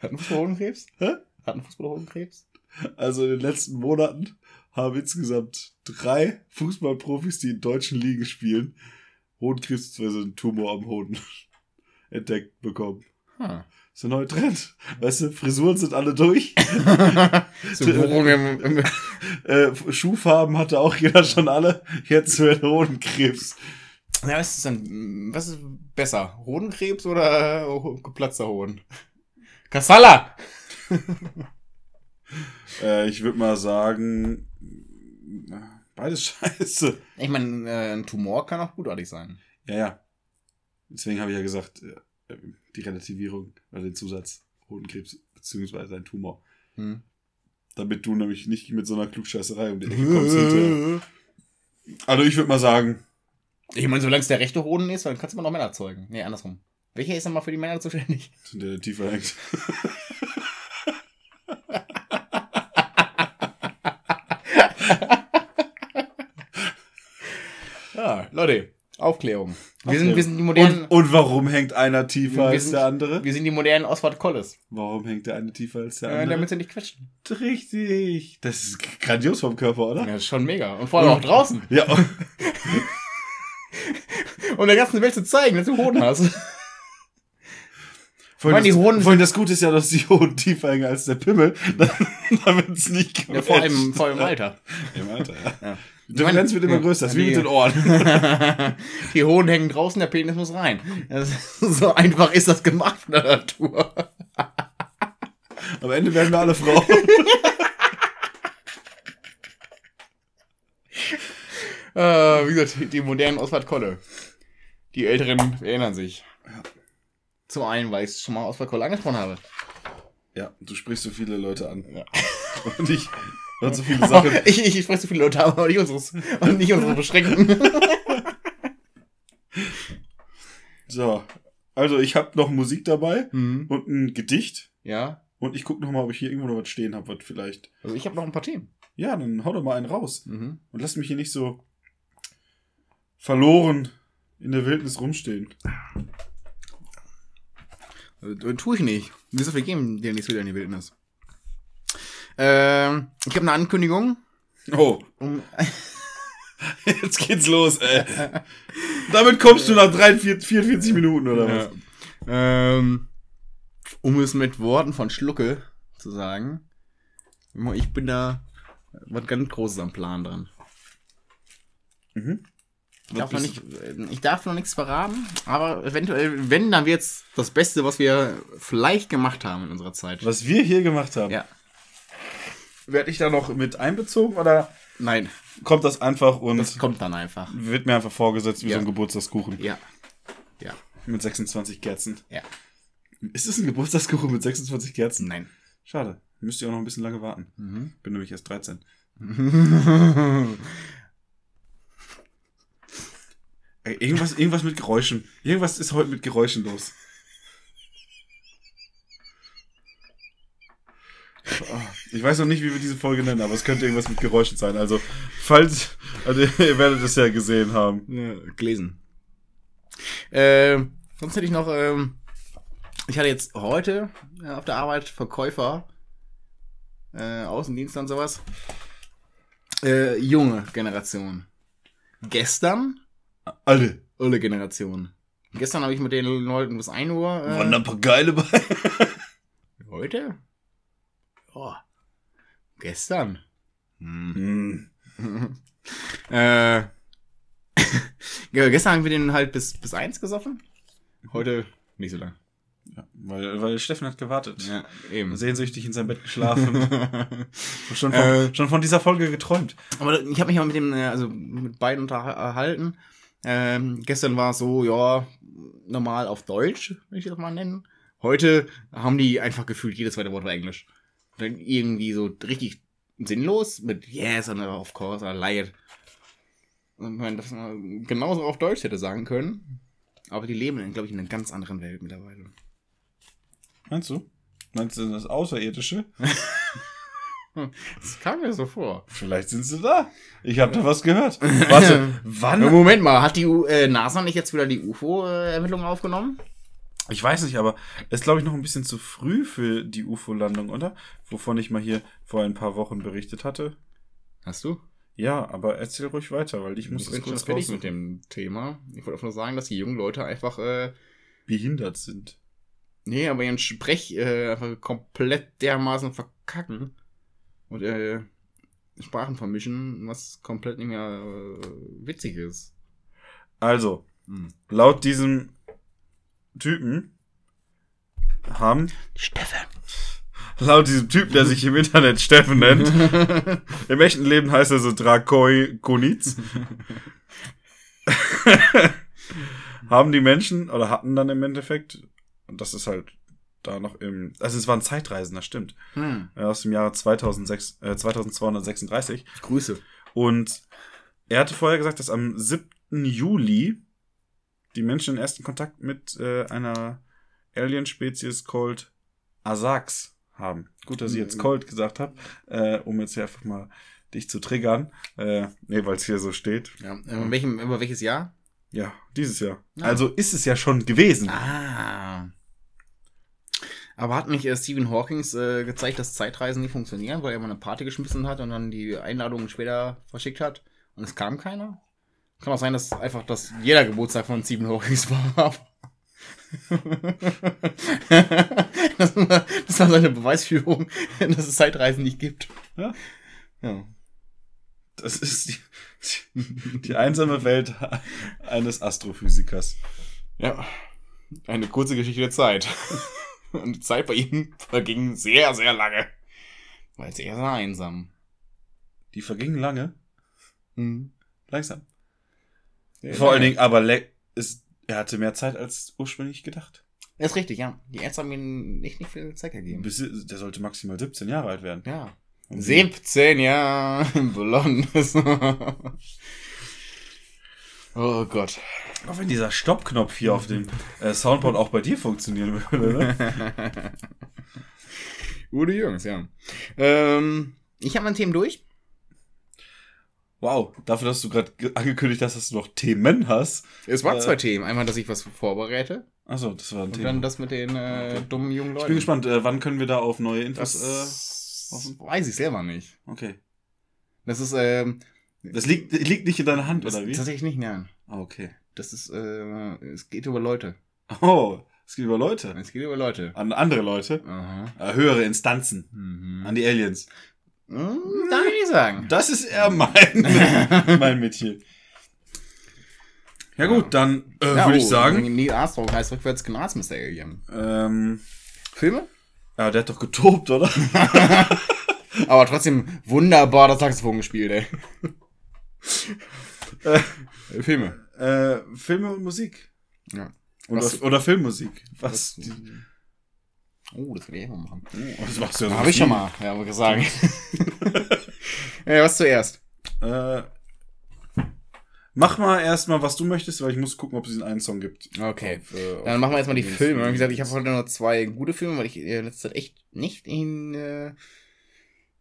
Hat ein Fußballer Hodenkrebs? Hä? Hat ein Fußballer Hodenkrebs? Also in den letzten Monaten haben insgesamt drei Fußballprofis, die in deutschen Ligen spielen, Hodenkrebs bzw. einen Tumor am Hoden entdeckt bekommen. Hm. Das ist ein neuer Trend. Weißt du, Frisuren sind alle durch. so im, Äh, Schuhfarben hatte auch jeder schon alle. Jetzt wird Hodenkrebs. Ja, was ist denn, was ist besser? Hodenkrebs oder geplatzter Hoden? Kassala! Äh, ich würde mal sagen, beides scheiße. Ich meine, äh, ein Tumor kann auch gutartig sein. Ja, ja. Deswegen habe ich ja gesagt, äh, die Relativierung, also den Zusatz Hodenkrebs beziehungsweise ein Tumor. Hm. Damit du nämlich nicht mit so einer Klugscheißerei um die Ecke kommst hinterher. Also ich würde mal sagen, Ich meine, solange es der rechte Hoden ist, dann kannst du immer noch Männer zeugen. Nee, andersrum. Welcher ist denn mal für die Männer zuständig? der der tiefer hängt. Ja, Leute, Aufklärung. Wir Aufklärung. sind, wir sind die modernen, Und, und warum hängt einer tiefer als sind- der andere? wir sind die modernen Oswald Colles. Warum hängt der eine tiefer als der Äh, andere? damit sie nicht quetschen. Richtig. Das ist grandios vom Körper, oder? Ja, das ist schon mega. Und vor allem auch draußen. Ja. Um der ganzen Welt zu zeigen, dass du Hoden hast. Vorhin, die das, Hoden vorhin das Gute ist ja, dass die Hoden tiefer hängen als der Pimmel. Damit es nicht Ja, vor allem, quetscht. vor allem im Alter. Im Alter, ja. Ja. Die Differenz wird immer Ja. größer. Das ist wie mit den Ohren. die Hoden hängen draußen, der Penis muss rein. Ist, so einfach ist das gemacht von der Natur. Am Ende werden wir alle Frauen. Äh, wie gesagt, die- modernen Oswald Kolle. Die Älteren erinnern sich. Zum einen, weil ich schon mal Oswald Kolle angesprochen habe. Ja, du sprichst so viele Leute an. Ja. Und ich und so viele Sachen. ich, ich, ich spreche so viele Leute an, aber nicht unseres, und nicht unsere beschränkten. So. Also, ich habe noch Musik dabei Mhm. und ein Gedicht. Ja, Und ich gucke noch mal, ob ich hier irgendwo noch was stehen habe, was vielleicht. also ich habe noch ein paar Themen. Ja, dann hau doch mal einen raus. Mhm. Und lass mich hier nicht so verloren in der Wildnis rumstehen. Äh, tue ich nicht. Wieso wir gehen dir nichts wieder in die Wildnis? Ähm, ich habe eine Ankündigung. Oh, Um, Jetzt geht's los, ey. Damit kommst du nach 43, 44 Minuten, oder was? Ja. Ähm, um es mit Worten von Schlucke zu sagen, ich bin da was ganz Großes am Plan dran. Mhm. Ich darf, noch nicht, ich darf noch nichts verraten, aber eventuell, wenn, dann wird's das Beste, was wir vielleicht gemacht haben in unserer Zeit. Was wir hier gemacht haben. Ja. Werde ich da noch mit einbezogen oder Nein, kommt das einfach und das kommt dann einfach. wird mir einfach vorgesetzt wie Ja. so ein Geburtstagskuchen Ja. Ja. mit 26 Kerzen? Ja. Ist es ein Geburtstagskuchen mit 26 Kerzen? Nein. Schade. Müsst ihr auch noch ein bisschen lange warten. Mhm. Bin nämlich erst 13. Ey, irgendwas, irgendwas mit Geräuschen. Irgendwas ist heute mit Geräuschen los. Ah, Ich weiß noch nicht, wie wir diese Folge nennen, aber es könnte irgendwas mit Geräuschen sein. Also, falls, also ihr werdet es ja gesehen haben. Ja, gelesen. Ähm, sonst hätte ich noch, ähm, ich hatte jetzt heute äh, auf der Arbeit Verkäufer, äh, Außendienst und sowas. Äh, junge Generation. Gestern Alle. alle Generation. Gestern habe ich mit den Leuten bis 1 Uhr. Äh, Waren da ein paar geile bei. heute? Ja. Gestern. Hm. Hm. äh, ja, gestern haben wir den halt bis, bis 1 gesoffen. Heute nicht so lang. Ja, weil, weil Steffen hat gewartet. Ja, eben. Sehnsüchtig in seinem Bett geschlafen. schon, von, Äh. schon von dieser Folge geträumt. Aber ich habe mich mal mit dem, äh, also mit beiden unterhalten. Ähm, gestern war es so, ja, normal auf Deutsch, will ich das mal nennen. Heute haben die einfach gefühlt jedes zweite Wort war Englisch. Dann irgendwie so richtig sinnlos mit yes und of course or lie. Und man das mal genauso auf Deutsch hätte sagen können. Aber die leben, glaube ich, in einer ganz anderen Welt mittlerweile. Meinst du? Meinst du das Außerirdische? Das kam mir so vor. Vielleicht sind sie da. Ich habe da was gehört. Warte, wann? Moment mal, hat die U äh, NASA nicht jetzt wieder die UFO-Ermittlungen aufgenommen? Ich weiß nicht, aber es ist, glaube ich, noch ein bisschen zu früh für die UFO-Landung, oder? Wovon ich mal hier vor ein paar Wochen berichtet hatte. Hast du? Ja, aber erzähl ruhig weiter, weil ich muss Ich das bin schon kurz fertig mit dem Thema. Ich wollte einfach nur sagen, dass die jungen Leute einfach, äh, behindert sind. nee, aber ihren Sprech äh, einfach komplett dermaßen verkacken und äh, Sprachen vermischen, was komplett nicht mehr äh, witzig ist. Also, Hm. laut diesem Typen haben, Steffen. laut diesem Typen, der sich im Internet Steffen nennt, im echten Leben heißt er so Drakoi Konitz, haben die Menschen, oder hatten dann im Endeffekt, und das ist halt da noch im, also es waren Zeitreisen, das stimmt, Hm. aus dem Jahre 2006, äh, 2236. Grüße. Und er hatte vorher gesagt, dass am 7. Juli die Menschen den ersten Kontakt mit äh, einer Alien-Spezies called Asax haben. Gut, dass ich jetzt Mhm. Cold gesagt habe, äh, um jetzt hier einfach mal dich zu triggern. Äh, nee, weil es hier so steht. Ja. Über, welchem, über welches Jahr? Ja, dieses Jahr. Ah. Also ist es ja schon gewesen. Ah. Aber hat nicht äh, Stephen Hawking äh, gezeigt, dass Zeitreisen nicht funktionieren, weil er mal eine Party geschmissen hat und dann die Einladungen später verschickt hat und es kam keiner? Kann auch sein, dass einfach das jeder Geburtstag von Stephen Hawking war. das, war, das war seine Beweisführung, dass es Zeitreisen nicht gibt. Ja. Ja. Das ist die, die einsame Welt eines Astrophysikers. Ja. Eine kurze Geschichte der Zeit. Und die Zeit bei ihm verging sehr, sehr lange. Weil sehr, sehr einsam. Die vergingen lange. Mhm. Langsam. Sehr Vor allen. Dingen, aber Le ist, er hatte mehr Zeit als ursprünglich gedacht. Das ist richtig, ja. Die Ärzte haben ihm nicht, nicht viel Zeit gegeben. Bis, der sollte maximal 17 Jahre alt werden. Ja. Und 17 Jahre blondes. oh Gott. Auch wenn dieser Stoppknopf hier auf dem äh, Soundboard auch bei dir funktionieren würde, ne? Gute Jungs, ja. Ähm, ich habe mein Themen durch. Wow, dafür, dass du gerade ge- angekündigt hast, dass du noch Themen hast. Es waren Äh. zwei Themen. Einmal, dass ich was vorbereite Achso, das war ein und Thema. dann das mit den äh, Okay. dummen jungen Leuten. ich bin gespannt, äh, wann können wir da auf neue Infos. Das weiß ich selber nicht. Äh, okay. Das ist, ähm, Das liegt, liegt nicht in deiner Hand, Das oder wie? Tatsächlich nicht, nein. Ah, okay. Das ist, äh, es geht über Leute. Oh, es geht über Leute. Es geht über Leute. An andere Leute. Aha. Äh, höhere Instanzen. Mhm. An die Aliens. Hm, Darf ich nicht sagen. Das ist eher mein, mein Metier. Ja gut, dann äh, Ja, würde oh, ich sagen. Neil Armstrong heißt rückwärts Gnas Mr. Alien. Ähm, Filme? ja, der hat doch getobt, oder? Aber trotzdem wunderbar das Saxophon gespielt, ey. Äh, Filme. äh, Filme und Musik. Ja. Oder, Was- oder Filmmusik. Was? Was- Oh, das will ich mal machen. Oh, das machst du ja so Habe ich schon mal, ja, wollte ich sagen. ja, was zuerst? Äh, mach mal erstmal, was du möchtest, weil ich muss gucken, ob es diesen einen Song gibt. Okay. Auf, äh, Dann machen wir jetzt mal die Filme. Wie gesagt, ich habe heute nur zwei gute Filme, weil ich in letzter Zeit echt nicht in, äh,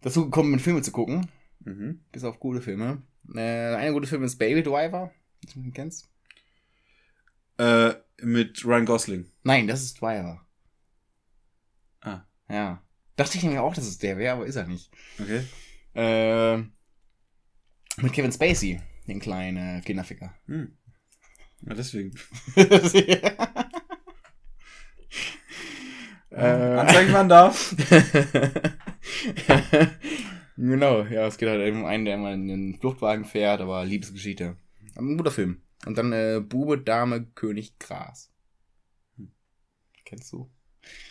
dazu gekommen bin, Filme zu gucken. Mhm. Bis auf gute Filme. Äh, eine gute Film ist Baby Driver. Wenn du kennst? Äh, mit Ryan Gosling. Nein, das ist Driver. Ja. Dachte ich nämlich auch, dass es der wäre, aber ist er nicht. okay. Äh, mit Kevin Spacey, den kleinen äh, Kinderficker. Hm. Ja, deswegen. äh, Anzeigen man darf. genau, ja, es geht halt um einen, der immer in den Fluchtwagen fährt, aber Liebesgeschichte. Aber ein guter Film. Und dann äh, Bube, Dame, König, Gras. Kennst du?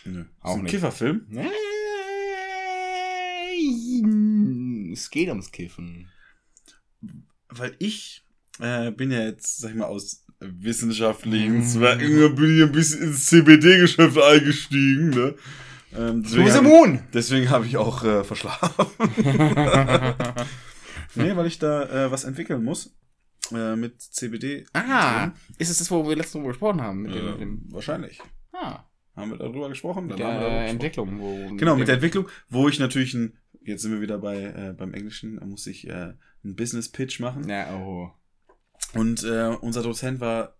Nö. Auch Ist ein nicht. Kifferfilm? Es geht ums Kiffen. Weil ich äh, bin ja jetzt, sag ich mal, aus wissenschaftlichen Mhm. Zwecken bin ich ein bisschen ins CBD-Geschäft eingestiegen, ne? Ähm, deswegen hab immun! deswegen habe ich auch äh, verschlafen. nee, weil ich da äh, was entwickeln muss. Äh, mit CBD. ah, ist es das, wo wir letztens drüber gesprochen haben? Mit dem, mit Äh, dem wahrscheinlich. ah, Haben wir darüber gesprochen? mit Dann der. Entwicklung. Wo, Genau, mit der Entwicklung, wo ich natürlich ein, jetzt sind wir wieder bei äh, beim Englischen, da muss ich äh, einen Business Pitch machen. Ja, oh. Und äh, unser Dozent war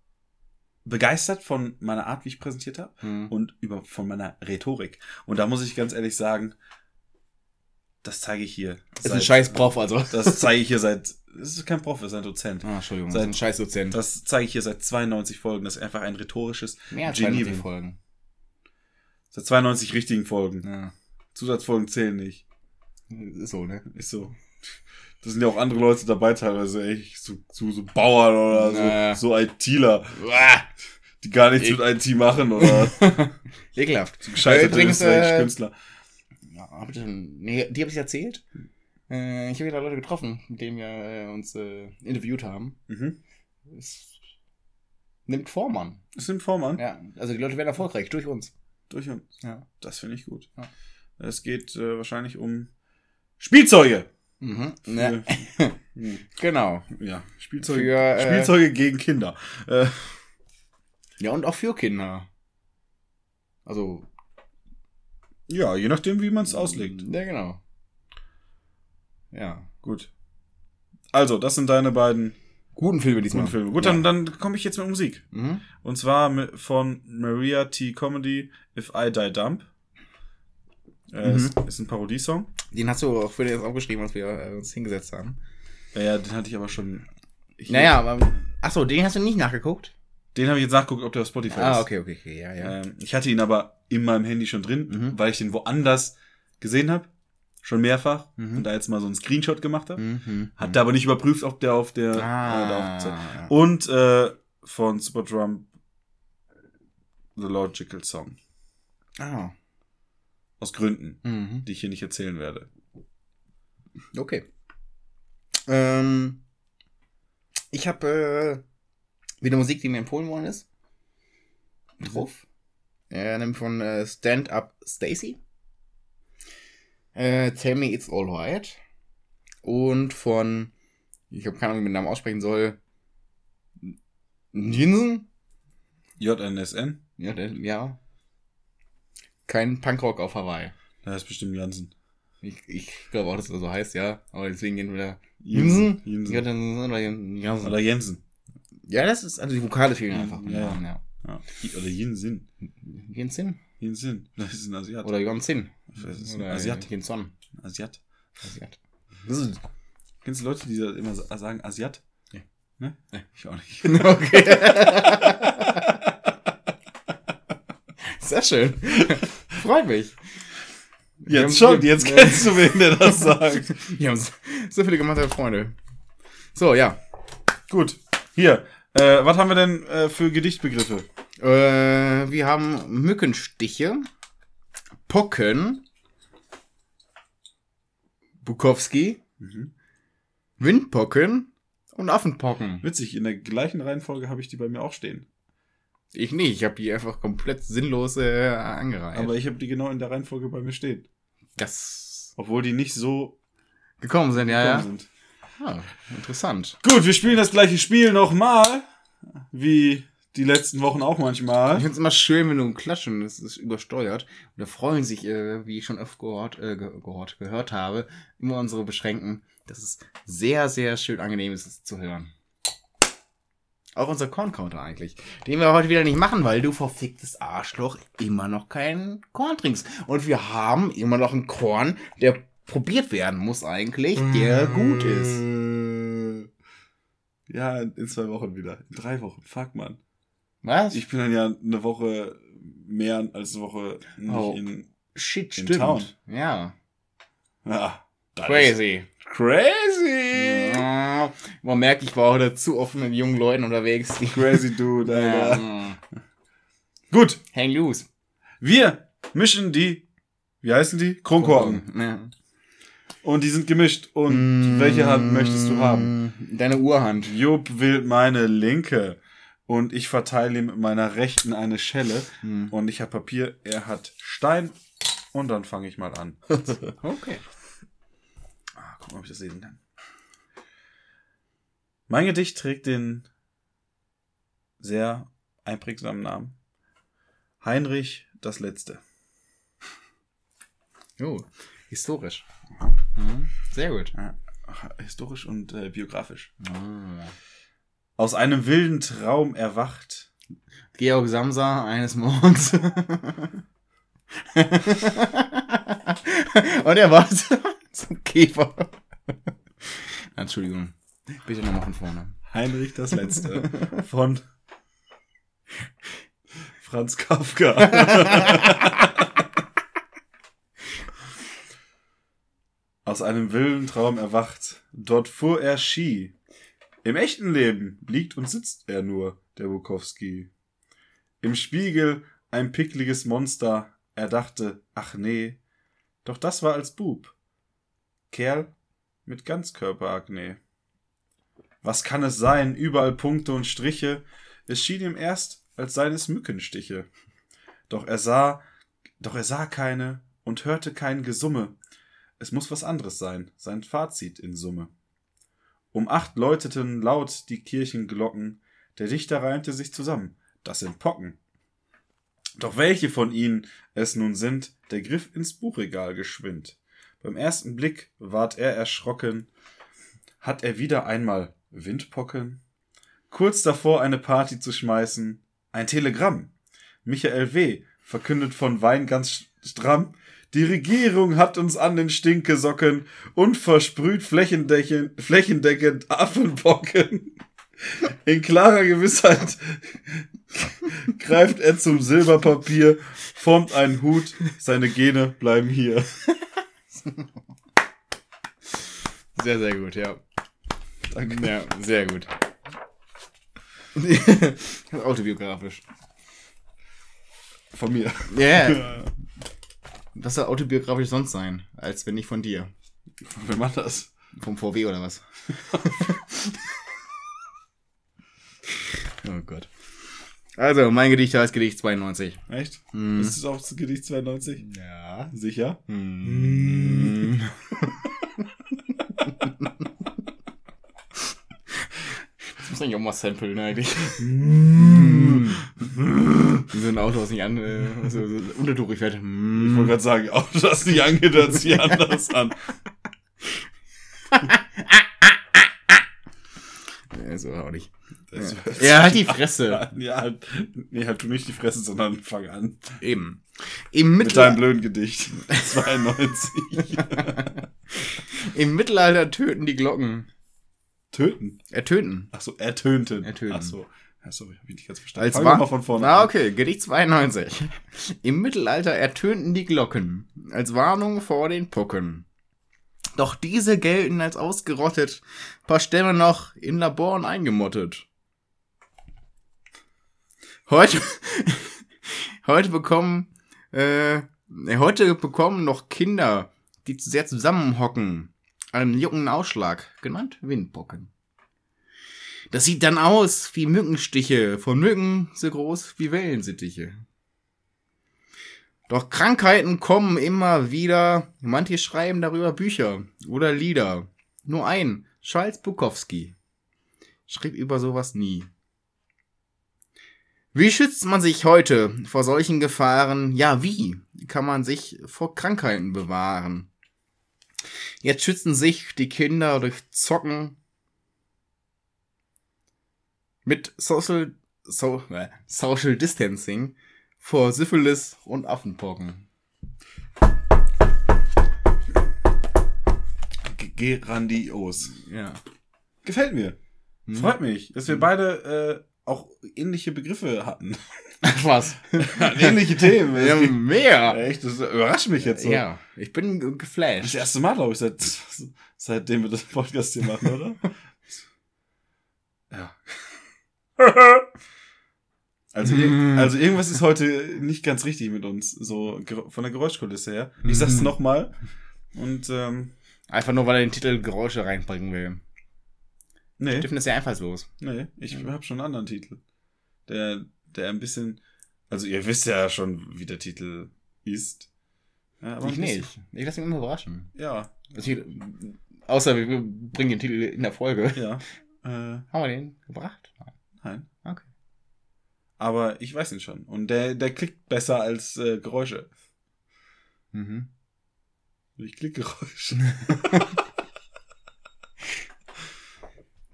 begeistert von meiner Art, wie ich präsentiert habe Hm. und über von meiner Rhetorik. Und da muss ich ganz ehrlich sagen, das zeige ich hier. Ist ein scheiß Prof, also. Das zeige ich hier seit. Das ist kein Prof, das ist ein Dozent. Ah, Entschuldigung, Seit- das ist ein scheiß Dozent. Das zeige ich hier seit 92 Folgen. Das ist einfach ein rhetorisches Mehr als Genie. 92 Folgen. Seit 92 richtigen Folgen. Ja, Zusatzfolgen zählen nicht. ist so, ne? Ist so. Da sind ja auch andere Leute dabei, teilweise echt so, so, so Bauern oder Naja. so, so ITler, die gar nichts Ich- mit IT machen oder Ekelhaft. gescheiterte Übrigens, äh, Künstler. Ja, hab ich nee, die habe ich erzählt. Äh, ich habe wieder Leute getroffen, mit denen wir äh, uns äh, interviewt haben. Mhm. Es nimmt Form an. Ist in Form an. Ja, also die Leute werden erfolgreich durch uns. Durch uns. Ja. Das finde ich gut. Ja. Es geht äh, wahrscheinlich um Spielzeuge. Mhm. Ja, Hm. genau. Ja, Spielzeuge. Für, äh, Spielzeuge gegen Kinder. Äh, Ja, und auch für Kinder. Also. ja, je nachdem, wie man es auslegt. Ja, genau. Ja. Gut. Also, das sind deine beiden Guten Filme diesmal. guten Filme. Gut, ja. dann, dann komme ich jetzt mit Musik. Mhm. Und zwar mit, von Maria T. Comedy If I Die Dump. Äh, Mhm. ist, ist ein Parodiesong. Den hast du auch für jetzt aufgeschrieben, als wir äh, uns hingesetzt haben. Ja, ja, den hatte ich aber schon. Ich, Naja, aber. Achso, den hast du nicht nachgeguckt? Den habe ich jetzt nachgeguckt, ob der auf Spotify Ah, ist. okay, okay, okay, ja, ja. Ähm, ich hatte ihn aber in meinem Handy schon drin, Mhm. weil ich den woanders gesehen habe. Schon mehrfach. Mhm. Und da jetzt mal so einen Screenshot gemacht habe. Mhm. Hat da aber nicht überprüft, ob der auf der. Ah. Äh, auf Und äh, von Superdrum The Logical Song. ah. Aus Gründen, Mhm. die ich hier nicht erzählen werde. Okay. Ähm, ich habe äh, wieder Musik, die mir empfohlen worden ist. Drauf. Äh, nämlich von äh, Stand Up Stacy. Äh, Tell Me It's Alright. Und von, ich habe keine Ahnung, wie man den Namen aussprechen soll. Jinsen? JNSN? Ja, ja. Kein Punkrock auf Hawaii. Da ist bestimmt Jansen. Ich, ich glaube auch, dass er so heißt, ja. Aber deswegen gehen wir da. Jensen. Jensen. oder Jensen. Oder Jensen. Ja, das ist, also die Vokale fehlen einfach. Ja, ja. ja. Oder Jensen. Jensin? Jensen. Das ist ein Asiat. Oder Jonsin. Das ist ein Oder Asiat. Jenson. Asiat. Asiat. Das ist- Kennst du Leute, die da immer sa- sagen Asiat? Nee. Ne? Nee. Ich auch nicht. Okay. Sehr schön. Freut mich. Jetzt schon, jetzt kennst du wen, der das sagt. Wir haben so- viele gemeinsame Freunde. So, ja. Gut. Hier. Äh, was haben wir denn äh, für Gedichtbegriffe? Äh, wir haben Mückenstiche, Pocken, Bukowski, Mhm. Windpocken und Affenpocken. Witzig, in der gleichen Reihenfolge habe ich die bei mir auch stehen. Ich nicht, ich habe die einfach komplett sinnlos äh, angereiht. Aber ich habe die genau in der Reihenfolge bei mir stehen. das Obwohl die nicht so gekommen sind, ja, ja. gekommen sind. Ah, interessant. Gut, wir spielen das gleiche Spiel nochmal. Wie die letzten Wochen auch Ich manchmal. finde es immer schön, wenn du ein Klatschen, das ist übersteuert. Und da freuen sich, äh, wie ich schon öfter gehört, äh, ge gehört, gehört habe, immer unsere Beschränken. Das ist sehr, sehr schön angenehm, ist es zu hören. Auch unser Korn-Counter eigentlich. Den wir heute wieder nicht machen, weil du verficktes Arschloch immer noch keinen Korn trinkst. Und wir haben immer noch einen Korn, der probiert werden muss eigentlich, der gut ist. ist. Ja, in zwei Wochen wieder. In drei Wochen. Fuck, man. Was? Ich bin dann ja eine Woche mehr als eine Woche nicht Oh. in. Shit, in stimmt. Town. Ja. Ja, Crazy. Crazy! Ja, Man merkt, ich war heute zu offen mit jungen Leuten unterwegs. Crazy Dude, Alter. ja. Gut, Hang loose. wir mischen die. Wie heißen die? Kronkorken. Ja. Und die sind gemischt. Und welche Hand möchtest du haben? Deine Urhand. Jupp will meine linke. Und ich verteile ihm mit meiner rechten eine Schelle. Hm. Und ich habe Papier, er hat Stein. Und dann fange ich mal an. Okay. Ah, guck mal, ob ich das lesen kann. Mein Gedicht trägt den sehr einprägsamen Namen. Heinrich das Letzte. Oh, historisch. Mhm. Sehr gut. Ja, historisch und äh, biografisch. Ah. Aus einem wilden Traum erwacht. Georg Samsa eines Morgens. Und er war so ein Käfer. Entschuldigung. Bitte nochmal von vorne. Heinrich das Letzte. von Franz Kafka. Aus einem wilden Traum erwacht. Dort fuhr er Ski. Im echten Leben liegt und sitzt er nur, der Bukowski. Im Spiegel ein pickliges Monster. Er dachte, ach nee, doch das war als Bub. Kerl mit Ganzkörperakne. Was kann es sein? Überall Punkte und Striche. Es schien ihm erst, als seien es Mückenstiche. Doch er sah, doch er sah keine und hörte kein Gesumme. Es muss was anderes sein, sein Fazit in Summe. Um acht läuteten laut die Kirchenglocken. Der Dichter reimte sich zusammen. Das sind Pocken. Doch welche von ihnen es nun sind, der griff ins Buchregal geschwind. Beim ersten Blick ward er erschrocken. Hat er wieder einmal Windpocken? Kurz davor eine Party zu schmeißen. Ein Telegramm. Michael W. verkündet von Wein ganz stramm. Die Regierung hat uns an den Stinkesocken und versprüht flächendeckend, flächendeckend Affenpocken. In klarer Gewissheit greift er zum Silberpapier, formt einen Hut, seine Gene bleiben hier. Sehr, sehr gut, ja. Danke. Ja, sehr gut. Autobiografisch. Von mir. Ja. Was soll autobiografisch sonst sein, als wenn nicht von dir? Wer macht das? Vom VW oder was? oh Gott. Also, mein Gedicht heißt Gedicht 92. Echt? Hm. Ist es auch Gedicht 92? Ja. Sicher? Hm. Das muss eigentlich auch mal samplen, eigentlich. So ein Auto, was nicht an, äh, so, so fährt. Ich wollte gerade sagen, auch das nicht angeht, hört sich anders an. Ja, so auch nicht. Das Ja, halt die Fresse. Ja, halt, nee, halt du nicht die Fresse, sondern fang an. Eben. Im Mit deinem blöden Gedicht. 92. Im Mittelalter töten die Glocken. Töten. Ertönten. Ach so, ertönten. Ertönten. Ach so. Ja, sorry, hab ich nicht ganz verstanden. Als Fangen wir von vorne Ah, okay, Gedicht 92. Im Mittelalter ertönten die Glocken als Warnung vor den Pucken. Doch diese gelten als ausgerottet, paar Stämme noch in Laboren eingemottet. Heute, heute bekommen, äh, heute bekommen noch Kinder, die zu sehr zusammenhocken, einen jungen Ausschlag, genannt Windpocken. Das sieht dann aus wie Mückenstiche, von Mücken so groß wie Wellensittiche. Doch Krankheiten kommen immer wieder, manche schreiben darüber Bücher oder Lieder. Nur ein, Charles Bukowski, schrieb über sowas nie. Wie schützt man sich heute vor solchen Gefahren? Ja, wie kann man sich vor Krankheiten bewahren? Jetzt schützen sich die Kinder durch Zocken, mit Social, so, äh, Social Distancing vor Syphilis und Affenpocken. Grandios. Ja. Gefällt mir. Hm. Freut mich, dass wir beide äh, auch ähnliche Begriffe hatten. Was? ähnliche Themen. Ja, geht- mehr. Echt, das überrascht mich jetzt so. Ja, ich bin ge- Das geflasht. erste Mal, glaube ich, seit, seitdem wir das Podcast hier machen, oder? Also, Mm. also irgendwas ist heute nicht ganz richtig mit uns, so von der Geräuschkulisse her. Ich sag's Mm. nochmal. Und ähm, Einfach nur, weil er den Titel Geräusche reinbringen will. nee, Steffen ist ja einfallslos. nee, ich habe schon einen anderen Titel. Der, der ein bisschen. Also ihr wisst ja schon, wie der Titel ist. Ja, ich nicht. Ich lasse mich immer überraschen. Ja, Also ich, außer wir bringen den Titel in der Folge. ja. Äh, Haben wir den gebracht? nein. Okay. Aber ich weiß ihn schon. Und der, der klickt besser als äh, Geräusche. Mhm. Ich klick Geräusche.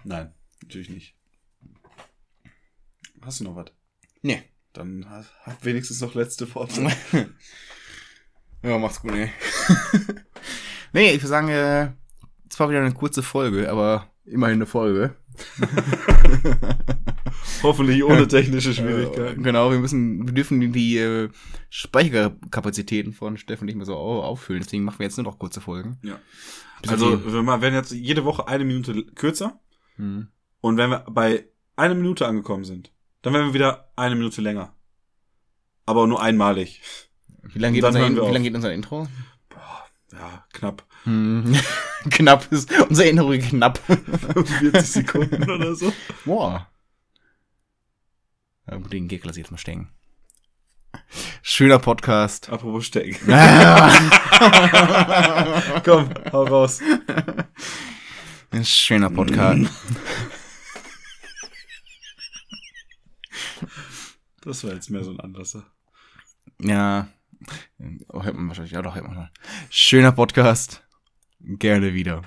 Nein, natürlich nicht. Hast du noch was? Nee. Dann ha- hab wenigstens noch letzte Worte. ja, macht's gut, ey. nee, ich würde sagen, äh, es war wieder eine kurze Folge, aber immerhin eine Folge. Hoffentlich ohne technische Schwierigkeiten. genau, wir müssen, wir dürfen die, äh, Speicherkapazitäten von Steffen nicht mehr so au- auffüllen, deswegen machen wir jetzt nur noch kurze Folgen. Ja. Bis Also, wir werden jetzt jede Woche eine Minute kürzer. Mhm. Und wenn wir bei einer Minute angekommen sind, dann werden wir wieder eine Minute länger. Aber nur einmalig. Wie lange geht, unser, wie lang geht unser Intro? Ja, knapp. Hm. knapp ist unser Intro knapp. 40 Sekunden oder so. Boah. Ja, gut, den Gag lasse ich jetzt mal stecken. Schöner Podcast. Apropos Stecken. Ein Komm, hau raus. schöner Podcast. Das war jetzt mehr so ein Anlasser. Ja. Oh, hört man wahrscheinlich. Ja, doch, hört man. Schöner Podcast. Gerne wieder.